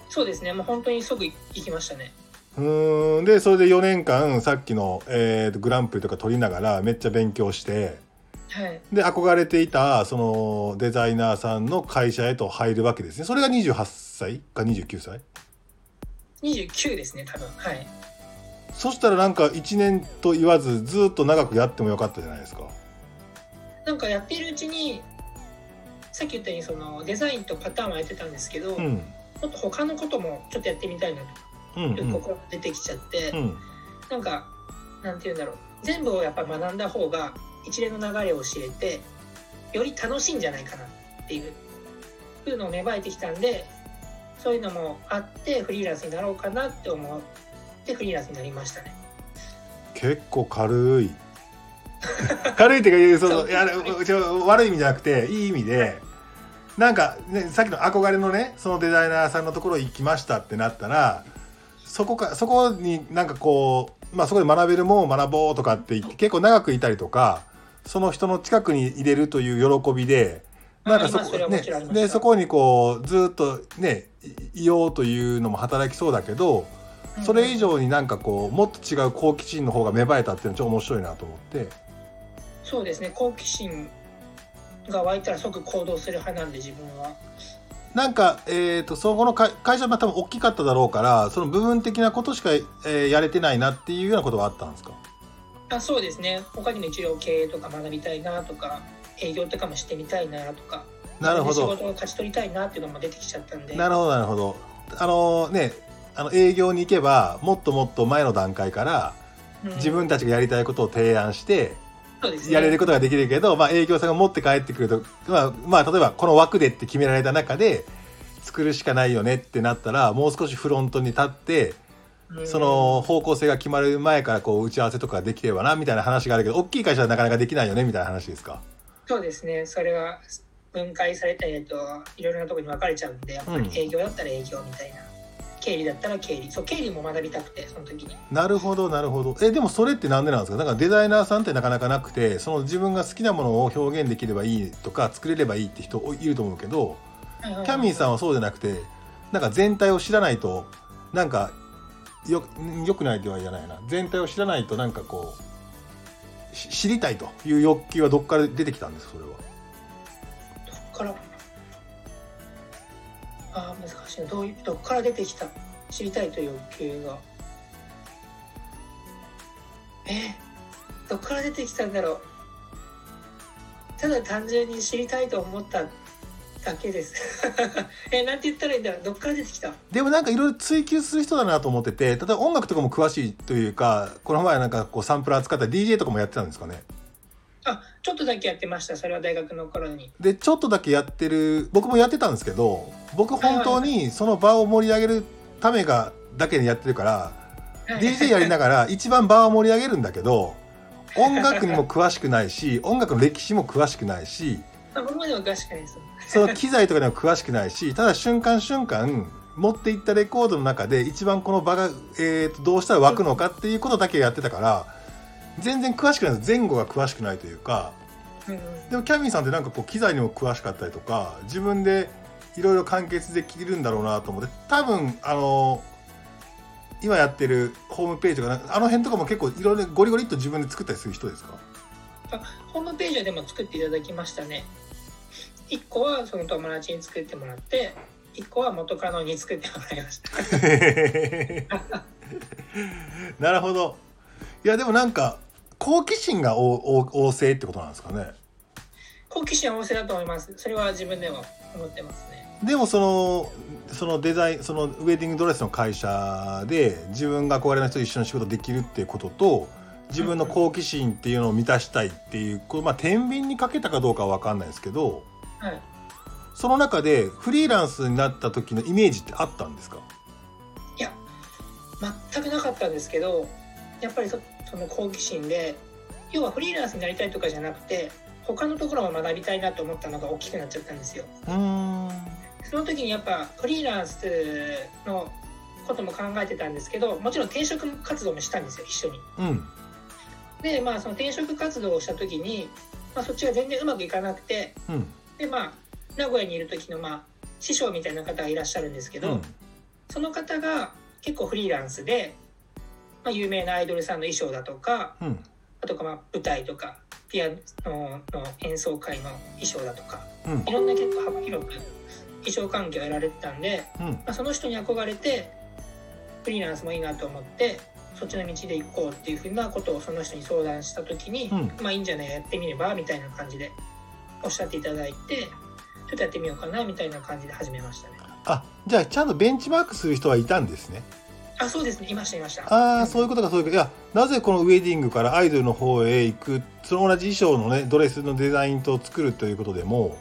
そうですね。もう本当に即行きましたね。うーん。でそれで4年間さっきの、えーとグランプリとか取りながらめっちゃ勉強してはい。で憧れていたそのデザイナーさんの会社へと入るわけですね。それが28歳？か29歳？29ですね多分。はい。そしたらなんか1年と言わずずっと長くやってもよかったじゃないですか。なんかやっているうちにさっき言ったようにそのデザインとパターンはやってたんですけど、うん。もっと他のこともちょっとやってみたいなうんという心が出てきちゃって、うん。なんかなんて言うんだろう。全部をやっぱ学んだ方が一連の流れを知れてより楽しいんじゃないかなっていうふうのを芽生えてきたんでそういうのもあってフリーランスになろうかなって思ってフリーランスになりましたね。結構軽い 軽いっていうかそのいや悪い意味じゃなくていい意味でなんか、ね、さっきの憧れのねそのデザイナーさんのところ行きましたってなったらそこかそこになんかこう、まあ、そこで学べるもんを学ぼうとかって言って結構長くいたりとかその人の近くに入れるという喜びでなんかそこねでそこにこうずっとねいいようというのも働きそうだけどそれ以上になんかこうもっと違う好奇心の方が芽生えたっていうのはちょっと面白いなと思ってそうですね。好奇心が湧いたら即行動する派なんで自分は。なんか、えー、とそこの会会社は多分大きかっただろうからその部分的なことしか、えーやれてないなっていうようなことはあったんですか？あそうですね。他にも一応経営とか学びたいなとか営業とかもしてみたいなとかなるほど。仕事を勝ち取りたいなっていうのも出てきちゃったんで。なるほどなるほど。あのねあの営業に行けばもっともっと前の段階からうん。自分たちがやりたいことを提案してそうですねやれることができるけど、まあ、営業さんが持って帰ってくると、まあまあ、例えばこの枠でって決められた中で作るしかないよねってなったらもう少しフロントに立ってうん。その方向性が決まる前からこう打ち合わせとかできればなみたいな話があるけど大きい会社はなかなかできないよねみたいな話ですか？そうですね。それは分解されたりといろいろなところに分かれちゃうんでやっぱり営業だったら営業みたいな、経理だったら経理。そう経理も学びたくてその時に。なるほどなるほど。えでもそれってなんでなんですか？なんかデザイナーさんってなかなかなくてその自分が好きなものを表現できればいいとか作れればいいって人いると思うけどキャミーさんはそうじゃなくてなんか全体を知らないとなんかよよくないでは言わないな。全体を知らないとなんかこうし知りたいという欲求はどっから出てきたんですかそれは？どっから？あー難しいなどういうどっから出てきた知りたいという欲求が。えどっから出てきたんだろう。ただ単純に知りたいと思っただけです。えなんて言ったらいいんだろう。どっから出てきた？でもなんかいろいろ追求する人だなと思ってて例えば音楽とかも詳しいというかこの前なんかこうサンプラー使った DJ とかもやってたんですかね。あちょっとだけやってましたそれは大学の頃に。でちょっとだけやってる僕もやってたんですけど僕本当にその場を盛り上げるためがだけにやってるから、DJ やりながら一番場を盛り上げるんだけど音楽にも詳しくないし 音楽の歴史も詳しくないしあ僕までは詳しくないですその機材とかにも詳しくないしただ瞬間瞬間持っていったレコードの中で一番この場が、えーとどうしたら湧くのかっていうことだけやってたから全然詳しくないです前後が詳しくないというかでもキャミーさんってなんかこう機材にも詳しかったりとか自分でいろいろ完結できるんだろうなと思って多分あの今やってるホームページとかあの辺とかも結構いろいろゴリゴリっと自分で作ったりする人ですか？あホームページはでも作っていただきましたね。1個はその友達に作ってもらって1個は元カノに作ってもらいました。なるほど。いやでもなんか好奇心がおお旺盛ってことなんですかね？好奇心は旺盛だと思います。それは自分では思ってますね。でもそのそのデザインそのウェディングドレスの会社で自分が憧れの人と一緒に仕事できるっていうことと自分の好奇心っていうのを満たしたいっていうこれまあ天秤にかけたかどうかは分かんないですけどはい。その中でフリーランスになった時のイメージってあったんですか？いや全くなかったんですけどやっぱりそその好奇心で要はフリーランスになりたいとかじゃなくて他のところも学びたいなと思ったのが大きくなっちゃったんですよ。その時にやっぱフリーランスのことも考えてたんですけどもちろん転職活動もしたんですよ一緒に。うん。でまあその転職活動をした時に、まあ、そっちが全然うまくいかなくてうん。でまあ名古屋にいる時のまあ師匠みたいな方がいらっしゃるんですけど、うん。その方が結構フリーランスで、まあ、有名なアイドルさんの衣装だとかうん。あとかまあ舞台とかピアノの演奏会の衣装だとかうん。いろんな結構幅広く衣装関係をやられてたんで、うん。まあ、その人に憧れてフリーランスもいいなと思ってそっちの道で行こうっていうふうなことをその人に相談した時に、うん。まあいいんじゃないやってみればみたいな感じでおっしゃっていただいてちょっとやってみようかなみたいな感じで始めましたね。あじゃあちゃんとベンチマークする人はいたんですねあそうですね。いましたいました。ああそういうことかそういうこと。いやなぜこのウェディングからアイドルの方へ行くその同じ衣装のねドレスのデザインと作るということでも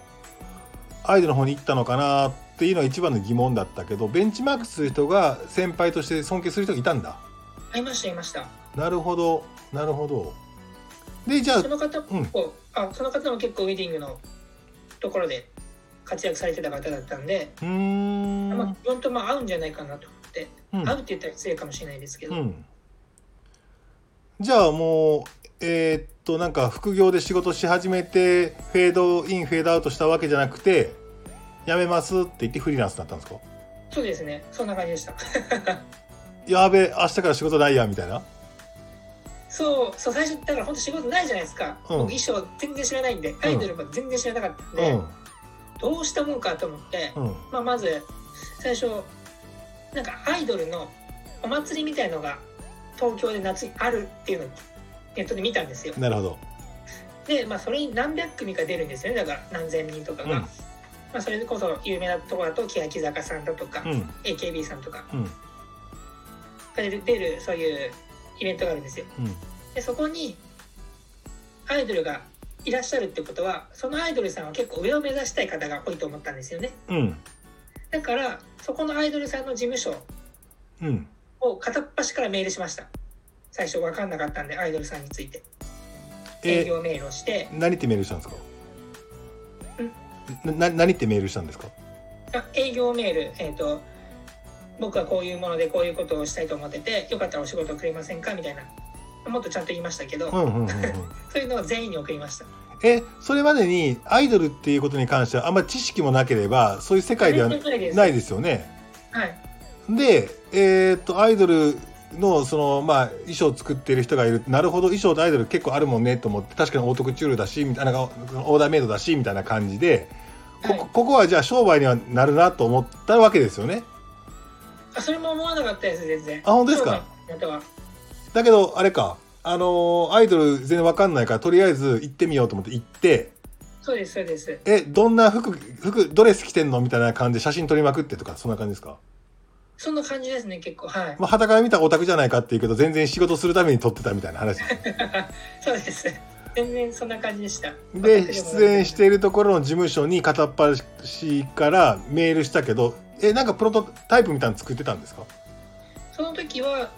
アイドルの方に行ったのかなっていうのが一番の疑問だったけどベンチマークする人が先輩として尊敬する人がいたんだ。あいましたいました。なるほどなるほど。でじゃあその方も結構、あその方も結構ウェディングのところで活躍されてた方だったんで、うーん。まあ、自分とまあ合うんじゃないかなとうん。合うって言ったら失礼かもしれないですけど、うん。じゃあもうえーっとなんか副業で仕事し始めてフェードインフェードアウトしたわけじゃなくて辞めますって言ってフリーランスになったんですか？そうですね。そんな感じでした。やべ明日から仕事ないやみたいな？そうそう最初だから本当仕事ないじゃないですか、うん。僕衣装全然知らないんでアイドルも全然知らなかったんで、どうしたもんかと思って、うんうん。まあ、まず最初なんかアイドルのお祭りみたいのが東京で夏にあるっていうのをネットで見たんですよ。なるほど。で、まあ、それに何百組か出るんですよね。だから何千人とかが、うん。まあ、それこそ有名なところだと欅坂さんだとか、うん。AKB さんとか。うん。が出る出るそういうイベントがあるんですよ。うん。でそこにアイドルがいらっしゃるってことはそのアイドルさんは結構上を目指したい方が多いと思ったんですよね。うんだからそこのアイドルさんの事務所うん。を片っ端からメールしました。最初分かんなかったんでアイドルさんについて。営え業メールをして。何ってメールしたんですか？な何ってメールしたんですか？あ営業メールえっ、と僕はこういうものでこういうことをしたいと思っててよかったらお仕事をくれませんか？みたいな。もっとちゃんと言いましたけど、そういうのを全員に送りましたえそれまでにアイドルっていうことに関してはあんまり知識もなければそういう世界ではないです。よね。はい。でえーっとアイドルのそのまあ衣装を作ってる人がいる。なるほど衣装とアイドル結構あるもんねと思って確かにオートクチュールだしみたいなオーダーメイドだしみたいな感じでこはい。こここはじゃあ商売にはなるなと思ったわけですよね。あそれも思わなかったです全然。あ本当ですか？だけどあれかあのーアイドル全然わかんないからとりあえず行ってみようと思って行ってそうですそうです。えどんな服服ドレス着てんのみたいな感じで写真撮りまくってとかそんな感じですか、そんな感じですね結構はい。まあ傍から見たらオタクじゃないかっていうけど全然仕事するために撮ってたみたいな話。そうです。全然そんな感じでした。で出演しているところの事務所に片っ端からメールしたけどえなんかプロトタイプみたいなの作ってたんですか？その時は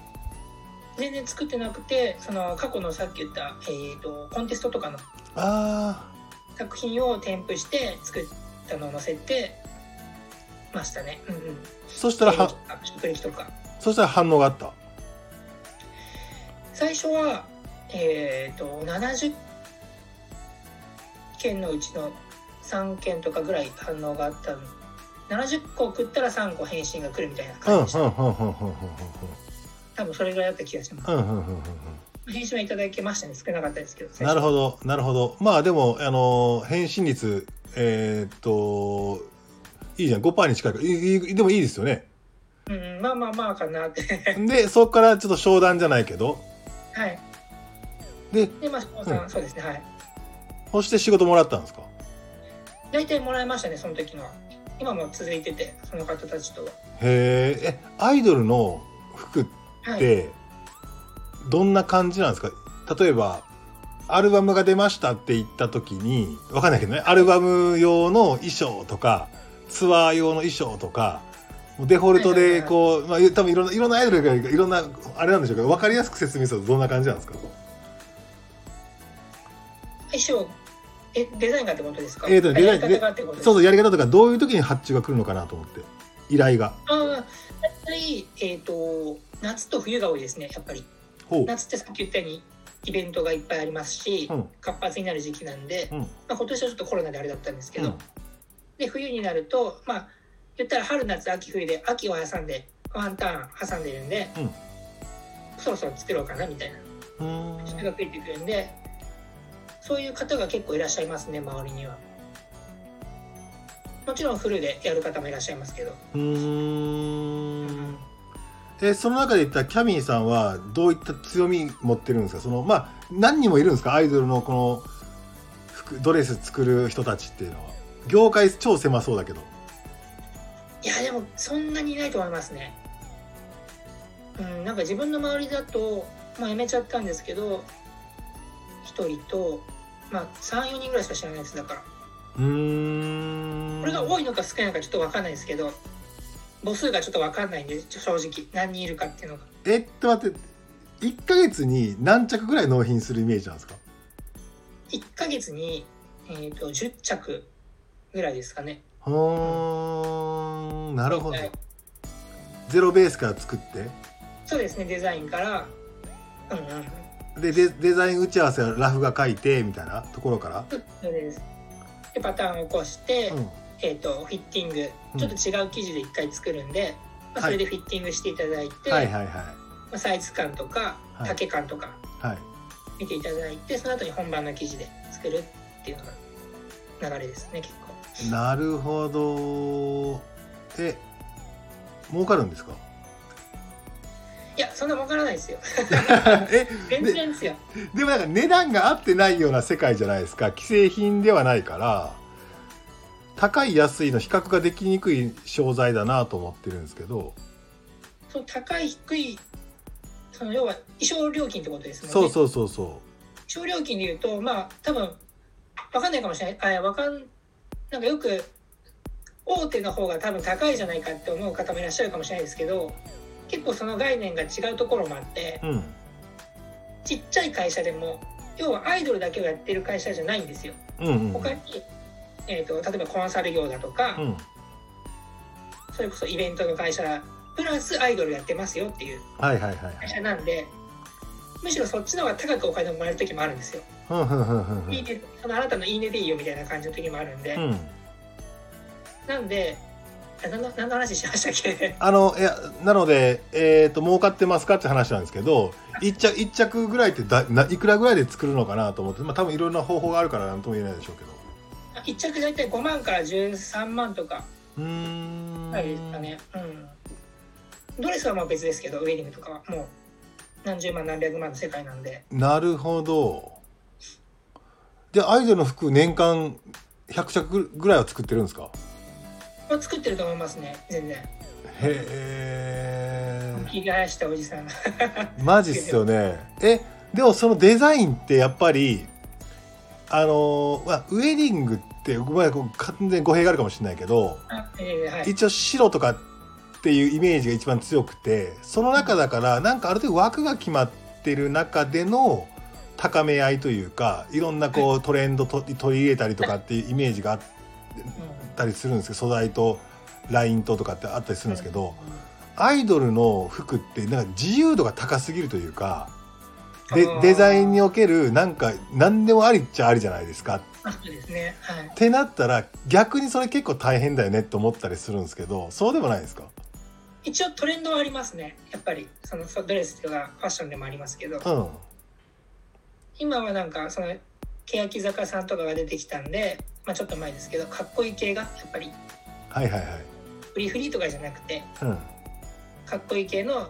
全然作ってなくてその過去のさっき言った、えー、とコンテストとかのあ作品を添付して作ったのを載せてましたね。うんうん。そしたらは職歴とか。そしたら反応があった？最初はえっ、と70件のうちの3件とかぐらい反応があったの70個送ったら3個返信が来るみたいなうん感じでした、多分それぐらいだった気がします、うんうんうんうんうん。返信はいただけましたね。少なかったですけどなるほどどなるほど。まあでもあの返信率えーっといいじゃん。5%に近いから。いでもいいですよね。うんまあまあまあかなって。でそこからちょっと商談じゃないけど。はい。ででまあ翔さん、うん。そうですねはい。そして仕事もらったんですか？大体もらいましたねその時のは。今も続いててその方たちとは。へええアイドルの服っはい。てどんな感じなんですか？例えばアルバムが出ましたって言った時にわかんないけどねアルバム用の衣装とかツアー用の衣装とかデフォルトでこう、まあ、多分いろんないろんなアイドルがいろんなあれなんでしょうけど分かりやすく説明するとどんな感じなんですか？衣装えデザインがってことですか？えーとデザインそうそうやり方とかどういう時に発注が来るのかなと思って依頼が。ああやっぱりえっ、と夏と冬が多いですねやっぱり。夏ってさっき言ったようにイベントがいっぱいありますし、うん。活発になる時期なんで、うん。まあ、今年はちょっとコロナであれだったんですけど、うん。で冬になるとまあ言ったら春夏秋冬で秋を挟んでワンターン挟んでるんで、うん。そろそろ作ろうかなみたいな人が増えてくるんでそういう方が結構いらっしゃいますね周りには。もちろんフルでやる方もいらっしゃいますけど。うーんえその中で言ったキャミーさんはどういった強み持ってるんですか？そのまあ何人もいるんですか？アイドルのこの服ドレス作る人たちっていうのは。業界超狭そうだけど。いやでもそんなにいないと思いますね。うん、なんか自分の周りだと、まあ、辞めちゃったんですけど1人と、まあ、34人ぐらいしか知らないですだから。うーん。これが多いのか少ないのかちょっと分かんないですけど母数がちょっと分かんないんで正直。何人いるかっていうのが。えっと待って。1ヶ月に何着ぐらい納品するイメージなんですか？1ヶ月に、えー、と10着ぐらいですかね。うーん。なるほど。はい。ゼロベースから作って？そうですね。デザインから。うんうんでデデザイン打ち合わせはラフが書いてみたいなところから？そうです。でパターンを起こして、うんえー、とフィッティング。うん。ちょっと違う生地で1回作るんで、まあ、はい。それでフィッティングしていただいて、はいはいはい。まあ、サイズ感とかはい。丈感とかはい。見ていただいて、その後に本番の生地で作るっていうのが流れですね結構。なるほど。え儲かるんですか？いやそんな儲からないですよ。え 全然ですよ。でもなんか値段が合ってないような世界じゃないですか。既製品ではないから高い安いの比較ができにくい商材だなと思ってるんですけど、その高い低いその要は衣装料金ってことですもんね。そうそうそうそ衣装料金でいうとまあ多分わかんないかもしれない。あわかんなんかよく大手の方が多分高いじゃないかって思う方もいらっしゃるかもしれないですけど結構その概念が違うところもあってううん。ちっちゃい会社でも要はアイドルだけをやってる会社じゃないんですよ。うんうん。他に、えー、と例えばコンサル業だとか、うん。それこそイベントの会社プラスアイドルやってますよっていうはいはいはい会社なんでむしろそっちの方が高くお金をもらえる時もあるんですよ。いいねそのあなたのいいねでいいよみたいな感じの時もあるんで、うん。なんであ何の何の話しましたっけ？あのいやなのでえっ、と儲かってますかって話なんですけど一着一着ぐらいってだないくらぐらいで作るのかなと思ってまあ多分いろんな方法があるから何とも言えないでしょうけど1着大体5万から13万とか。ぐらいですかね、うん、ドレスはまあ別ですけどウェディングとかはもう。何十万何百万の世界なんで。なるほど。でアイドルの服年間100着ぐらいは作ってるんですか？まあ、作ってると思いますね。全然。へえ。着替えしたおじさん。が マジっすよね。えでもそのデザインってやっぱりあのまあ、ウェディングってごめん完全に語弊があるかもしれないけどあえーはい。一応白とかっていうイメージが一番強くてその中だからなんかある程度枠が決まってる中での高め合いというかいろんなこうトレンドと取り入れたりとかっていうイメージがあったりするんですけど素材とラインととかってあったりするんですけどアイドルの服ってなんか自由度が高すぎるというかでデザインにおけるなんか何でもありっちゃありじゃないですか。あそうですね。はい。ってなったら逆にそれ結構大変だよねって思ったりするんですけどそうでもないですか？一応トレンドはありますね。やっぱり。そのドレスとかファッションでもありますけど。うん。今はなんかその欅坂さんとかが出てきたんで、まあ、ちょっと前ですけどかっこいい系がやっぱり。はいはいはい。フリーフリーとかじゃなくてうん。かっこいい系の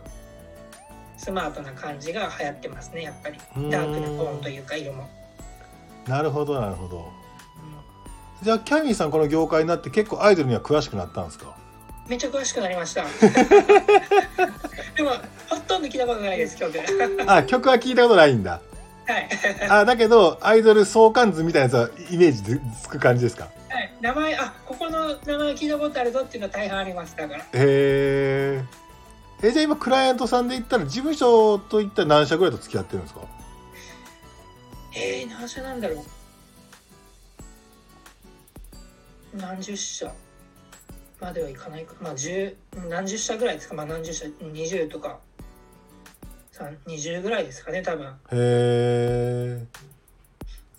スマートな感じが流行ってますねやっぱり。うん。ダークなトーンというか色も、なるほどなるほど。うん。じゃあキャミーさんこの業界になって結構アイドルには詳しくなったんですか？めっちゃ詳しくなりました。でもほとんど聞いたことないです曲はあ曲は聞いたことないんだ。い、あだけどアイドル相関図みたいなやつはイメージでつく感じですか？はい、名前あここの名前聞いたことあるぞっていうのは大半ありますだから。へええじゃあ今クライアントさんで言ったら事務所といったら何社ぐらいと付き合ってるんですか？えー、何社なんだろう。何十社まではいかないか。まあ10何十社ぐらいですか？まあ何十社？20とか。3 20ぐらいですかね多分。へえ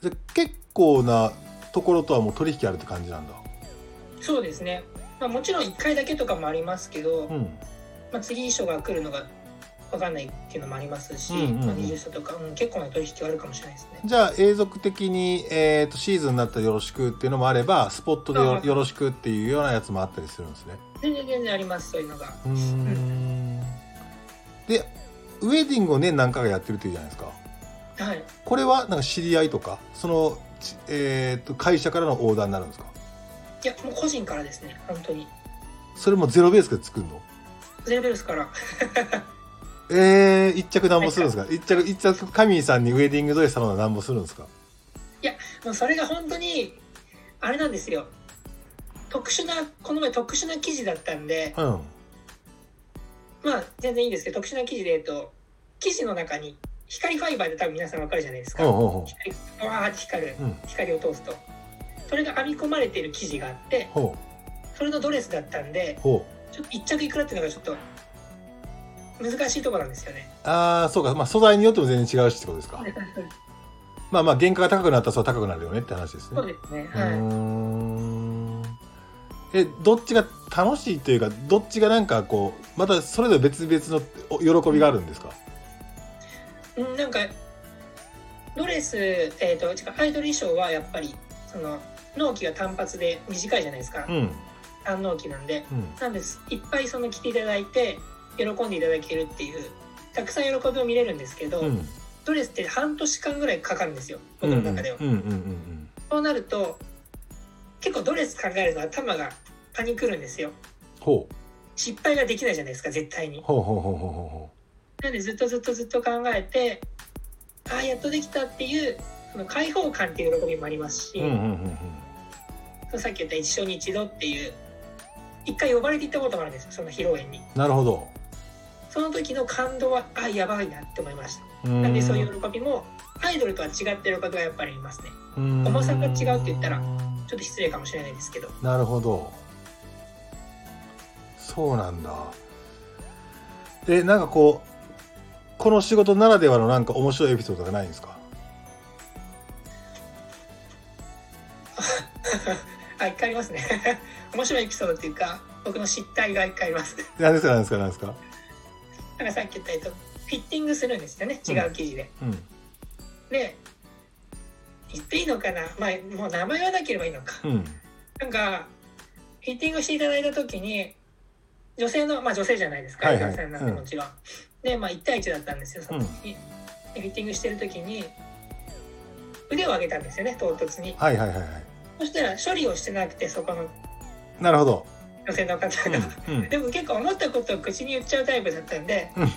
じゃあ結構なところとはもう取引あるって感じなんだ。そうですね、まあ、もちろん1回だけとかもありますけど、うんまあ、次衣装が来るのが分かんないっていうのもありますし、うんうんうん。まあ、20社とか、うん、結構な取引はあるかもしれないですね。じゃあ永続的に、えー、とシーズンになったらよろしくっていうのもあればスポットでよあよろしくっていうようなやつもあったりするんですね。全然全然ありますそういうのが。うーん。でウェディングを年何回かやってるっていうじゃないですか。はい。これはなんか知り合いとかその、ちえー、と会社からのオーダーになるんですか？いやもう個人からですね本当に。それもゼロベースで作るの？ゼロベースから。えー、一着なんぼするんですか？一着一着カミーさんにウェディングドレス頼んだらなんぼするんですか？もうそれが本当にあれなんですよ。特殊なこの前特殊な記事だったんでうん。まあ全然いいんですけど特殊な記事で言うと記事の中に光ファイバーで多分皆さんわかるじゃないですか、うんうんうん。光わーって光るうん。光を通すと。それが編み込まれている生地があってほそれのドレスだったんでちょっと一着いくらっていうのがちょっと難しいところなんですよね。ああそうかまあ素材によっても全然違うしってことですかまあまあ原価が高くなったらそう高くなるよねって話ですねそうですね。はい。んえどっちが楽しいというかどっちがなんかこうまたそれぞれ別々のお喜びがあるんですか？うんなんかドレスえっ、と違うアイドル衣装はやっぱりその納期が単発で短いじゃないですか。うん単納期なんで。うんなんですいっぱいその着ていただいて喜んでいただけるっていうたくさん喜びを見れるんですけど、うんドレスって半年間ぐらいかかるんですよ僕の中では。そうなると結構ドレス考えると頭がパニクるんですよ。ほう失敗ができないじゃないですか絶対に。ほうほうほうほうほなんでずっとずっとずっと考えてああやっとできたっていうその開放感っていう喜びもありますし、ううんうんうんそのさっき言った一生に一度っていう一回呼ばれていったこともあるんですよその披露宴に。なるほどその時の感動はあやばいなって思いました。なんでそういう喜びもアイドルとは違ってる喜びがやっぱりありますね。重さが違うって言ったらちょっと失礼かもしれないですけど。なるほどそうなんだえなんかこうこの仕事ならではのなんか面白いエピソードがないんですか？あ一回ありますね。面白いエピソードっていうか僕の失態が一回あります。何ですか何ですか何ですか？なんかさっき言ったとフィッティングするんですよね違う生地で。うんで言っていいのかな？まあもう名前はなければいいのか。うんなんかフィッティングしていただいた時に女性のまあ女性じゃないですか、はいはい女性なんでもちろん。でまあ1対1だったんですよその時に。でフィッティングしてる時に腕を上げたんですよね唐突にはいはいはいはいそしたら処理をしてなくてそこのなるほど、女性の方うんが、うん、でも結構思ったことを口に言っちゃうタイプだったんで、うん。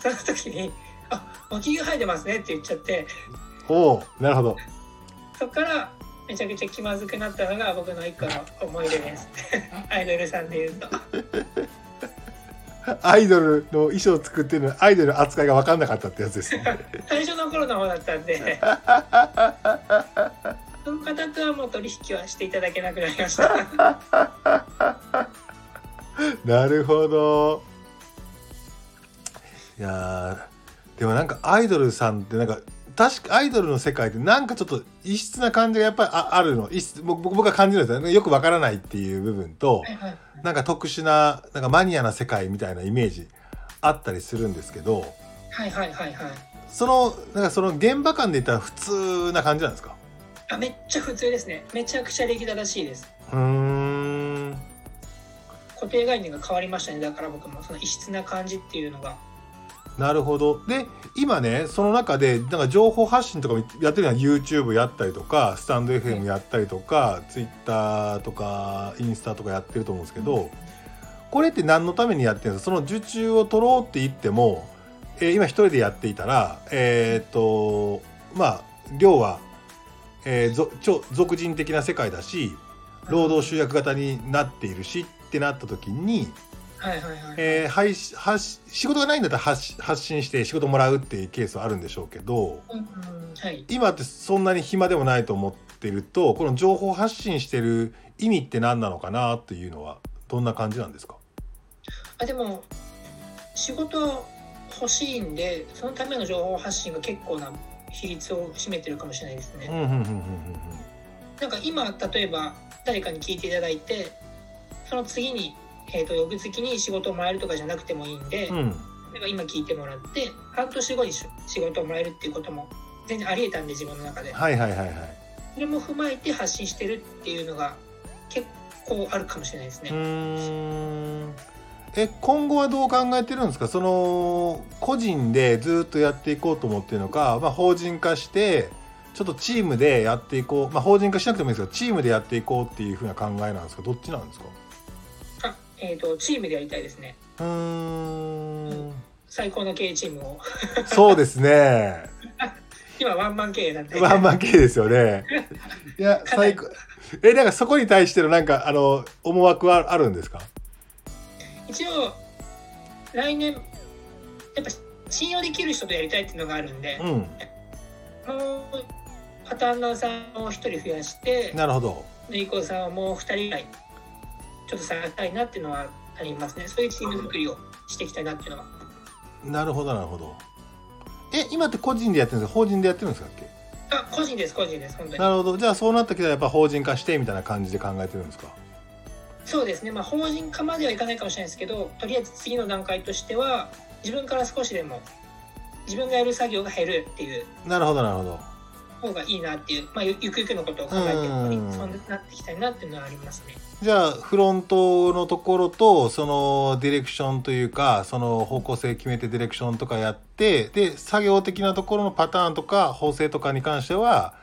その時に「あ脇が生えてますね」って言っちゃって。おおなるほど。そこからめちゃくちゃ気まずくなったのが僕の一個の思い出です。アイドルさんで言うと。アイドルの衣装を作ってるのにアイドルの扱いが分かんなかったってやつですね。最初の頃の方だったんで その方とはもう取引はしていただけなくなりました。なるほど。いやーでもなんかアイドルさんってなんか確かアイドルの世界ってなんかちょっと異質な感じがやっぱりああるの。異質僕僕が感じるんですよね。よくわからないっていう部分とはいはい。なんか特殊ななんかマニアな世界みたいなイメージあったりするんですけどはいはいはいはい。そのなんかその現場感で言ったら普通な感じなんですか？あめっちゃ普通ですね。めちゃくちゃ礼儀正しいです。うーん。固定概念が変わりましたね。だから僕もその異質な感じっていうのが。なるほど。で、今ね、その中で、なんか情報発信とかもやってるのは YouTube やったりとか、スタンド FM やったりとか、Twitter とか、インスタとかやってると思うんですけど、これって何のためにやってるんですか？その受注を取ろうって言っても、えー今一人でやっていたら、えーっと、まあ、量は、えーぞ超俗人的な世界だし、労働集約型になっているしってなった時に、はいはいはい、えー配信発仕事がないんだったら発し発信して仕事もらうっていうケースはあるんでしょうけどうんうんはい。今ってそんなに暇でもないと思ってるとこの情報発信してる意味って何なのかなっていうのはどんな感じなんですか？あでも仕事欲しいんでそのための情報発信が結構な比率を占めてるかもしれないですね、なんか今例えば誰かに聞いていただいてその次に、えー、と翌月に仕事をもらえるとかじゃなくてもいいんで、うん。うん例えば今聞いてもらって半年後にし仕事をもらえるっていうことも全然ありえたんで自分の中で。はいはいはいはい。それも踏まえて発信してるっていうのが結構あるかもしれないですね、うーんえ今後はどう考えてるんですか？その個人でずっとやっていこうと思ってるのか、まあ、法人化してちょっとチームでやっていこう、まあ、法人化しなくてもいいですけどチームでやっていこうっていうふうな考えなんですか？どっちなんですか？あえっ、とチームでやりたいですね。うーん。最高の経営チームを。そうですね。今ワンマン経営なんで。ワンマン系ですよね。いや最高。えなんかそこに対してのなんかあの思惑はあるんですか？一応来年やっぱ信用できる人とやりたいっていうのがあるんで、うん。もうパターンナーさんを一人増やしてなるほど。でイコさんをもう二人ぐらいちょっと探したいなっていうのはありますね。そういうチーム作りをしていきたいなっていうのは。なるほどなるほど。え今って個人でやってるんですか？法人でやってるんですかっけ？あ個人です個人です本当に。なるほど。じゃあそうなってきたらやっぱ法人化してみたいな感じで考えてるんですか？そうですね。まあ法人化まではいかないかもしれないですけどとりあえず次の段階としては自分から少しでも自分がやる作業が減るっていうなるほどなるほど。方がいいなっていう、まあ、ゆゆくゆくのことを考えてるのにうんそうなっていきたいなっていうのはありますね。じゃあフロントのところとそのディレクションというかその方向性決めてディレクションとかやってで作業的なところのパターンとか縫製とかに関しては、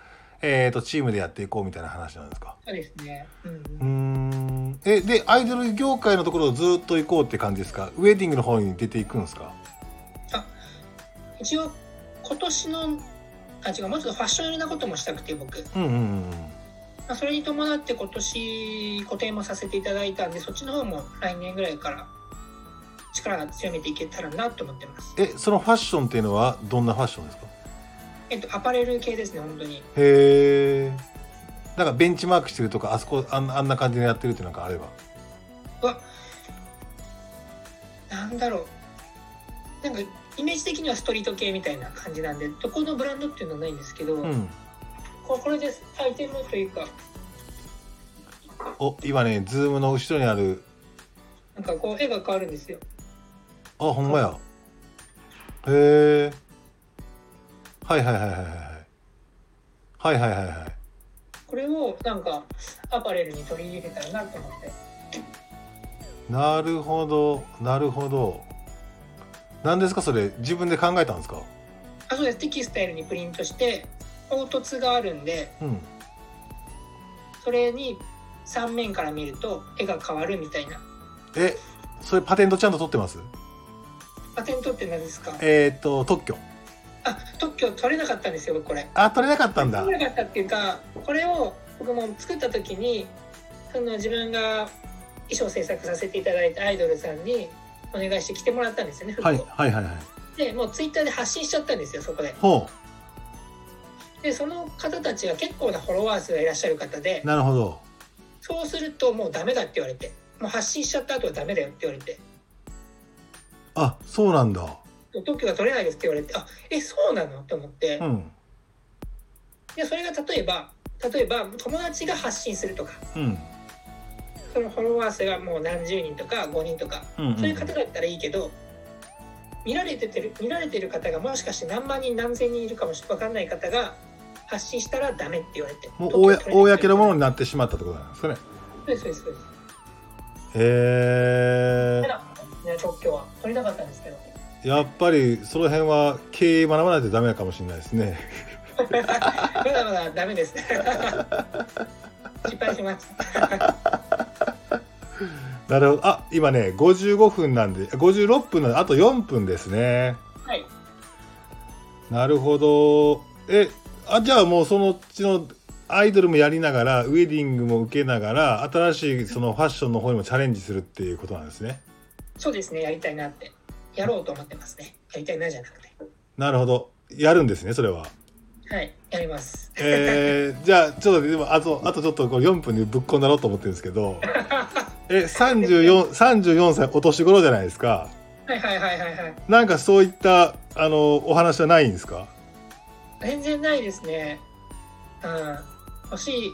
えー、とチームでやっていこうみたいな話なんですか？そうですね。うんうーん。えでアイドル業界のところをずっと行こうって感じですか？ウェディングの方に出ていくんですか？一応今年のあ違うもうちょっとファッション寄りなこともしたくて僕、うんうんうん。まあ、それに伴って今年固定もさせていただいたんでそっちの方も来年ぐらいから力が強めていけたらなと思ってます。えそのファッションっていうのはどんなファッションですか？えっとアパレル系ですね本当に。へえなんかベンチマークしてるとかあそこあんあんな感じでやってるってなんかあれば。はなんだろう。なんかイメージ的にはストリート系みたいな感じなんでどこのブランドっていうのはないんですけど、うん。ここれですアイテムというかお今ね Zoom の後ろにある。なんかこう絵が変わるんですよ。あほんまや。へえはいはいはいはいはいはい。はいはいこれをなんかアパレルに取り入れたらなと思って。なるほどなるほど。何ですかそれ？自分で考えたんですか？あそうです。テキスタイルにプリントして凹凸があるんでうん。それに3面から見ると絵が変わるみたいな。えそれパテントちゃんと取ってます？パテントって何ですか？えーっと特許あ特許取れなかったんですよ僕これ。あ取れなかったんだ。取れなかったっていうかこれを僕も作った時にその自分が衣装制作させていただいたアイドルさんにお願いして着てもらったんですよね服を、はいはいはいはい。でもうツイッターで発信しちゃったんですよそこで。ほでその方たちが結構なフォロワー数がいらっしゃる方でうなるほど。そうするともうダメだって言われて。もう発信しちゃった後はダメだよって言われて。あそうなんだ特許が取れないですって言われてあえそうなの？って思って。うん。でそれが例えば例えば友達が発信するとか。うん。そのフォロワー数がもう何十人とか5人とか。うんうん。そういう方だったらいいけど見られててる見られてる方がもしかして何万人何千人いるかもし分かんない方が発信したらダメって言われてもう公公のものにななってしまったってことなんですかね。そうですそうですへ取れなかったですね特許は取れなかったんですけど。えやっぱりその辺は経営学ばないとダメかもしれないですね。まだまだダメです 失敗します。なるほど。あ今ね55分なんで56分なんであと4分ですね。はい。なるほど。えあじゃあもうそのうちのアイドルもやりながらウェディングも受けながら新しいそのファッションの方にもチャレンジするっていうことなんですね。そうですねやりたいなってやろうと思ってますね。やりたいなじゃなくて。なるほど。やるんですねそれは。はいやります。えー、じゃあちょっとでもあとあとちょっとこう4分でぶっ込んだろうと思ってるんですけど。え34 34歳お年頃じゃないですか。はいはいはいはいはい。なんかそういったあのお話はないんですか？全然ないですね。うん欲しい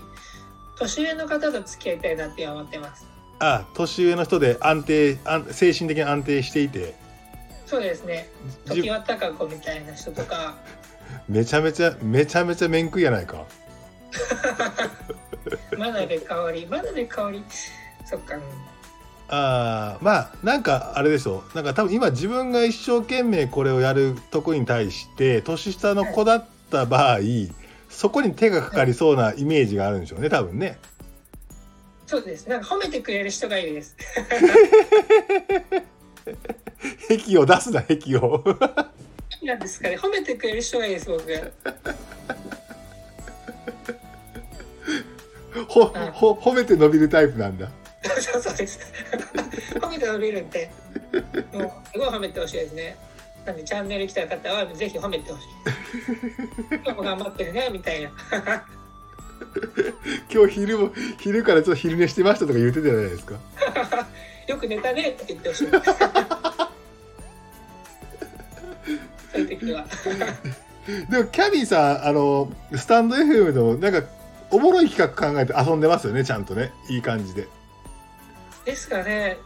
年上の方と付き合いたいなって思ってます。あ年上の人で安定安精神的に安定していてそうですね。じ常盤貴子みたいな人とか。めちゃめちゃめちゃめちゃ面食いやないか。真鍋かおり。真鍋かおり。そっか。うんあーまあなんかあれでしょなんか多分今自分が一生懸命これをやるとこに対して年下の子だった場合そこに手がかかりそうなイメージがあるんでしょうね多分ね。そうです。なんか褒めてくれる人がいいです 癖を出すな癖を。なんですかね。褒めてくれる人がいいです僕。ほほ褒めて伸びるタイプなんだ。そうそうです。褒めて伸びるんで。もうすごい褒めてほしいですね。なんでチャンネル来た方はぜひ褒めてほしい。今日も頑張ってるねみたいな。今日昼も昼からちょっと昼寝してましたとか言ってたじゃないですかよく寝たねって言ってほしい。そういう時は。でもキャビーさんあのスタンド FM でもなんかおもろい企画考えて遊んでますよねちゃんとね。いい感じで。ですかね、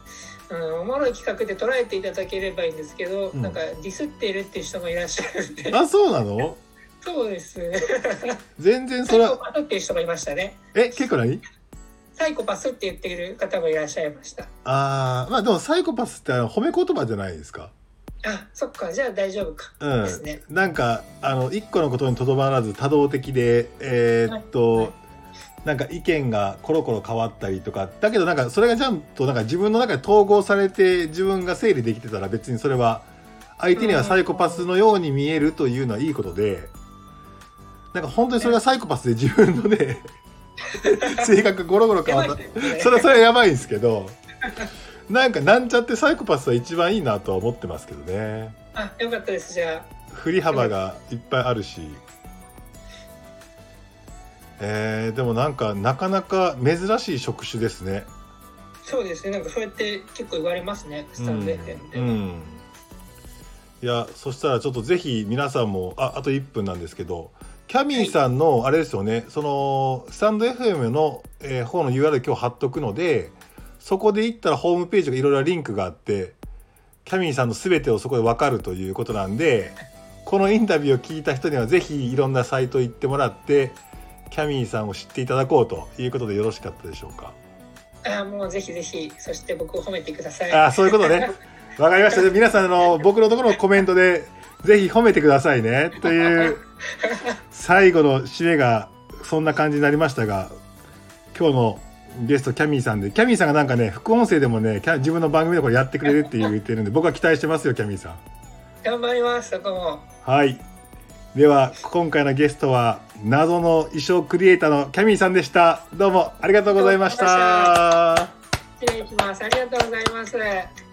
うん、おもろい企画で捉えていただければいいんですけど、うん。なんかディスっているっていう人もいらっしゃるんで。あそうなの？そうです。ね全然それはパスっていう人がいましたね。え結構何サイコパスって言っている方もいらっしゃいました。あーまあでもサイコパスって褒め言葉じゃないですか。あそっかじゃあ大丈夫か、うん。ですね。なんかあの一個のことにとどまらず多動的でえーっと、はいはい。なんか意見がコロコロ変わったりとかだけどなんかそれがちゃんとなんか自分の中で統合されて自分が整理できてたら別にそれは相手にはサイコパスのように見えるというのはいいことでなんか本当にそれがサイコパスで自分のね性格がゴロゴロ変わった。それはそれはやばいんですけどなんかなんちゃってサイコパスは一番いいなとは思ってますけどね。あよかったです。じゃ振り幅がいっぱいあるし。えー、でもなんかなかなか珍しい職種ですね。あそうですね。なんかそうやって結構言われますね。スタンド FM で、うん。うん。いやそしたらちょっとぜひ皆さんもああと1分なんですけどキャミーさんのあれですよね、そのスタンド FM の、えー方の URL 今日貼っとくのでそこで行ったらホームページがいろいろリンクがあってキャミーさんの全てをそこで分かるということなんでこのインタビューを聞いた人にはぜひいろんなサイト行ってもらってキャミーさんを知っていただこうということでよろしかったでしょうか。あもうぜひぜひそして僕を褒めてくださいあそういうことねわかりました。皆さんあの僕のところのコメントでぜひ褒めてくださいねという最後の締めがそんな感じになりましたが、今日のゲストキャミーさんで、キャミーさんがなんかね副音声でもね自分の番組でこれやってくれるって言ってるんで僕は期待してますよキャミーさん。頑張りますそこもはい。では今回のゲストは謎の衣装クリエイターのキャミーさんでした。どうもありがとうございました。失礼しますありがとうございます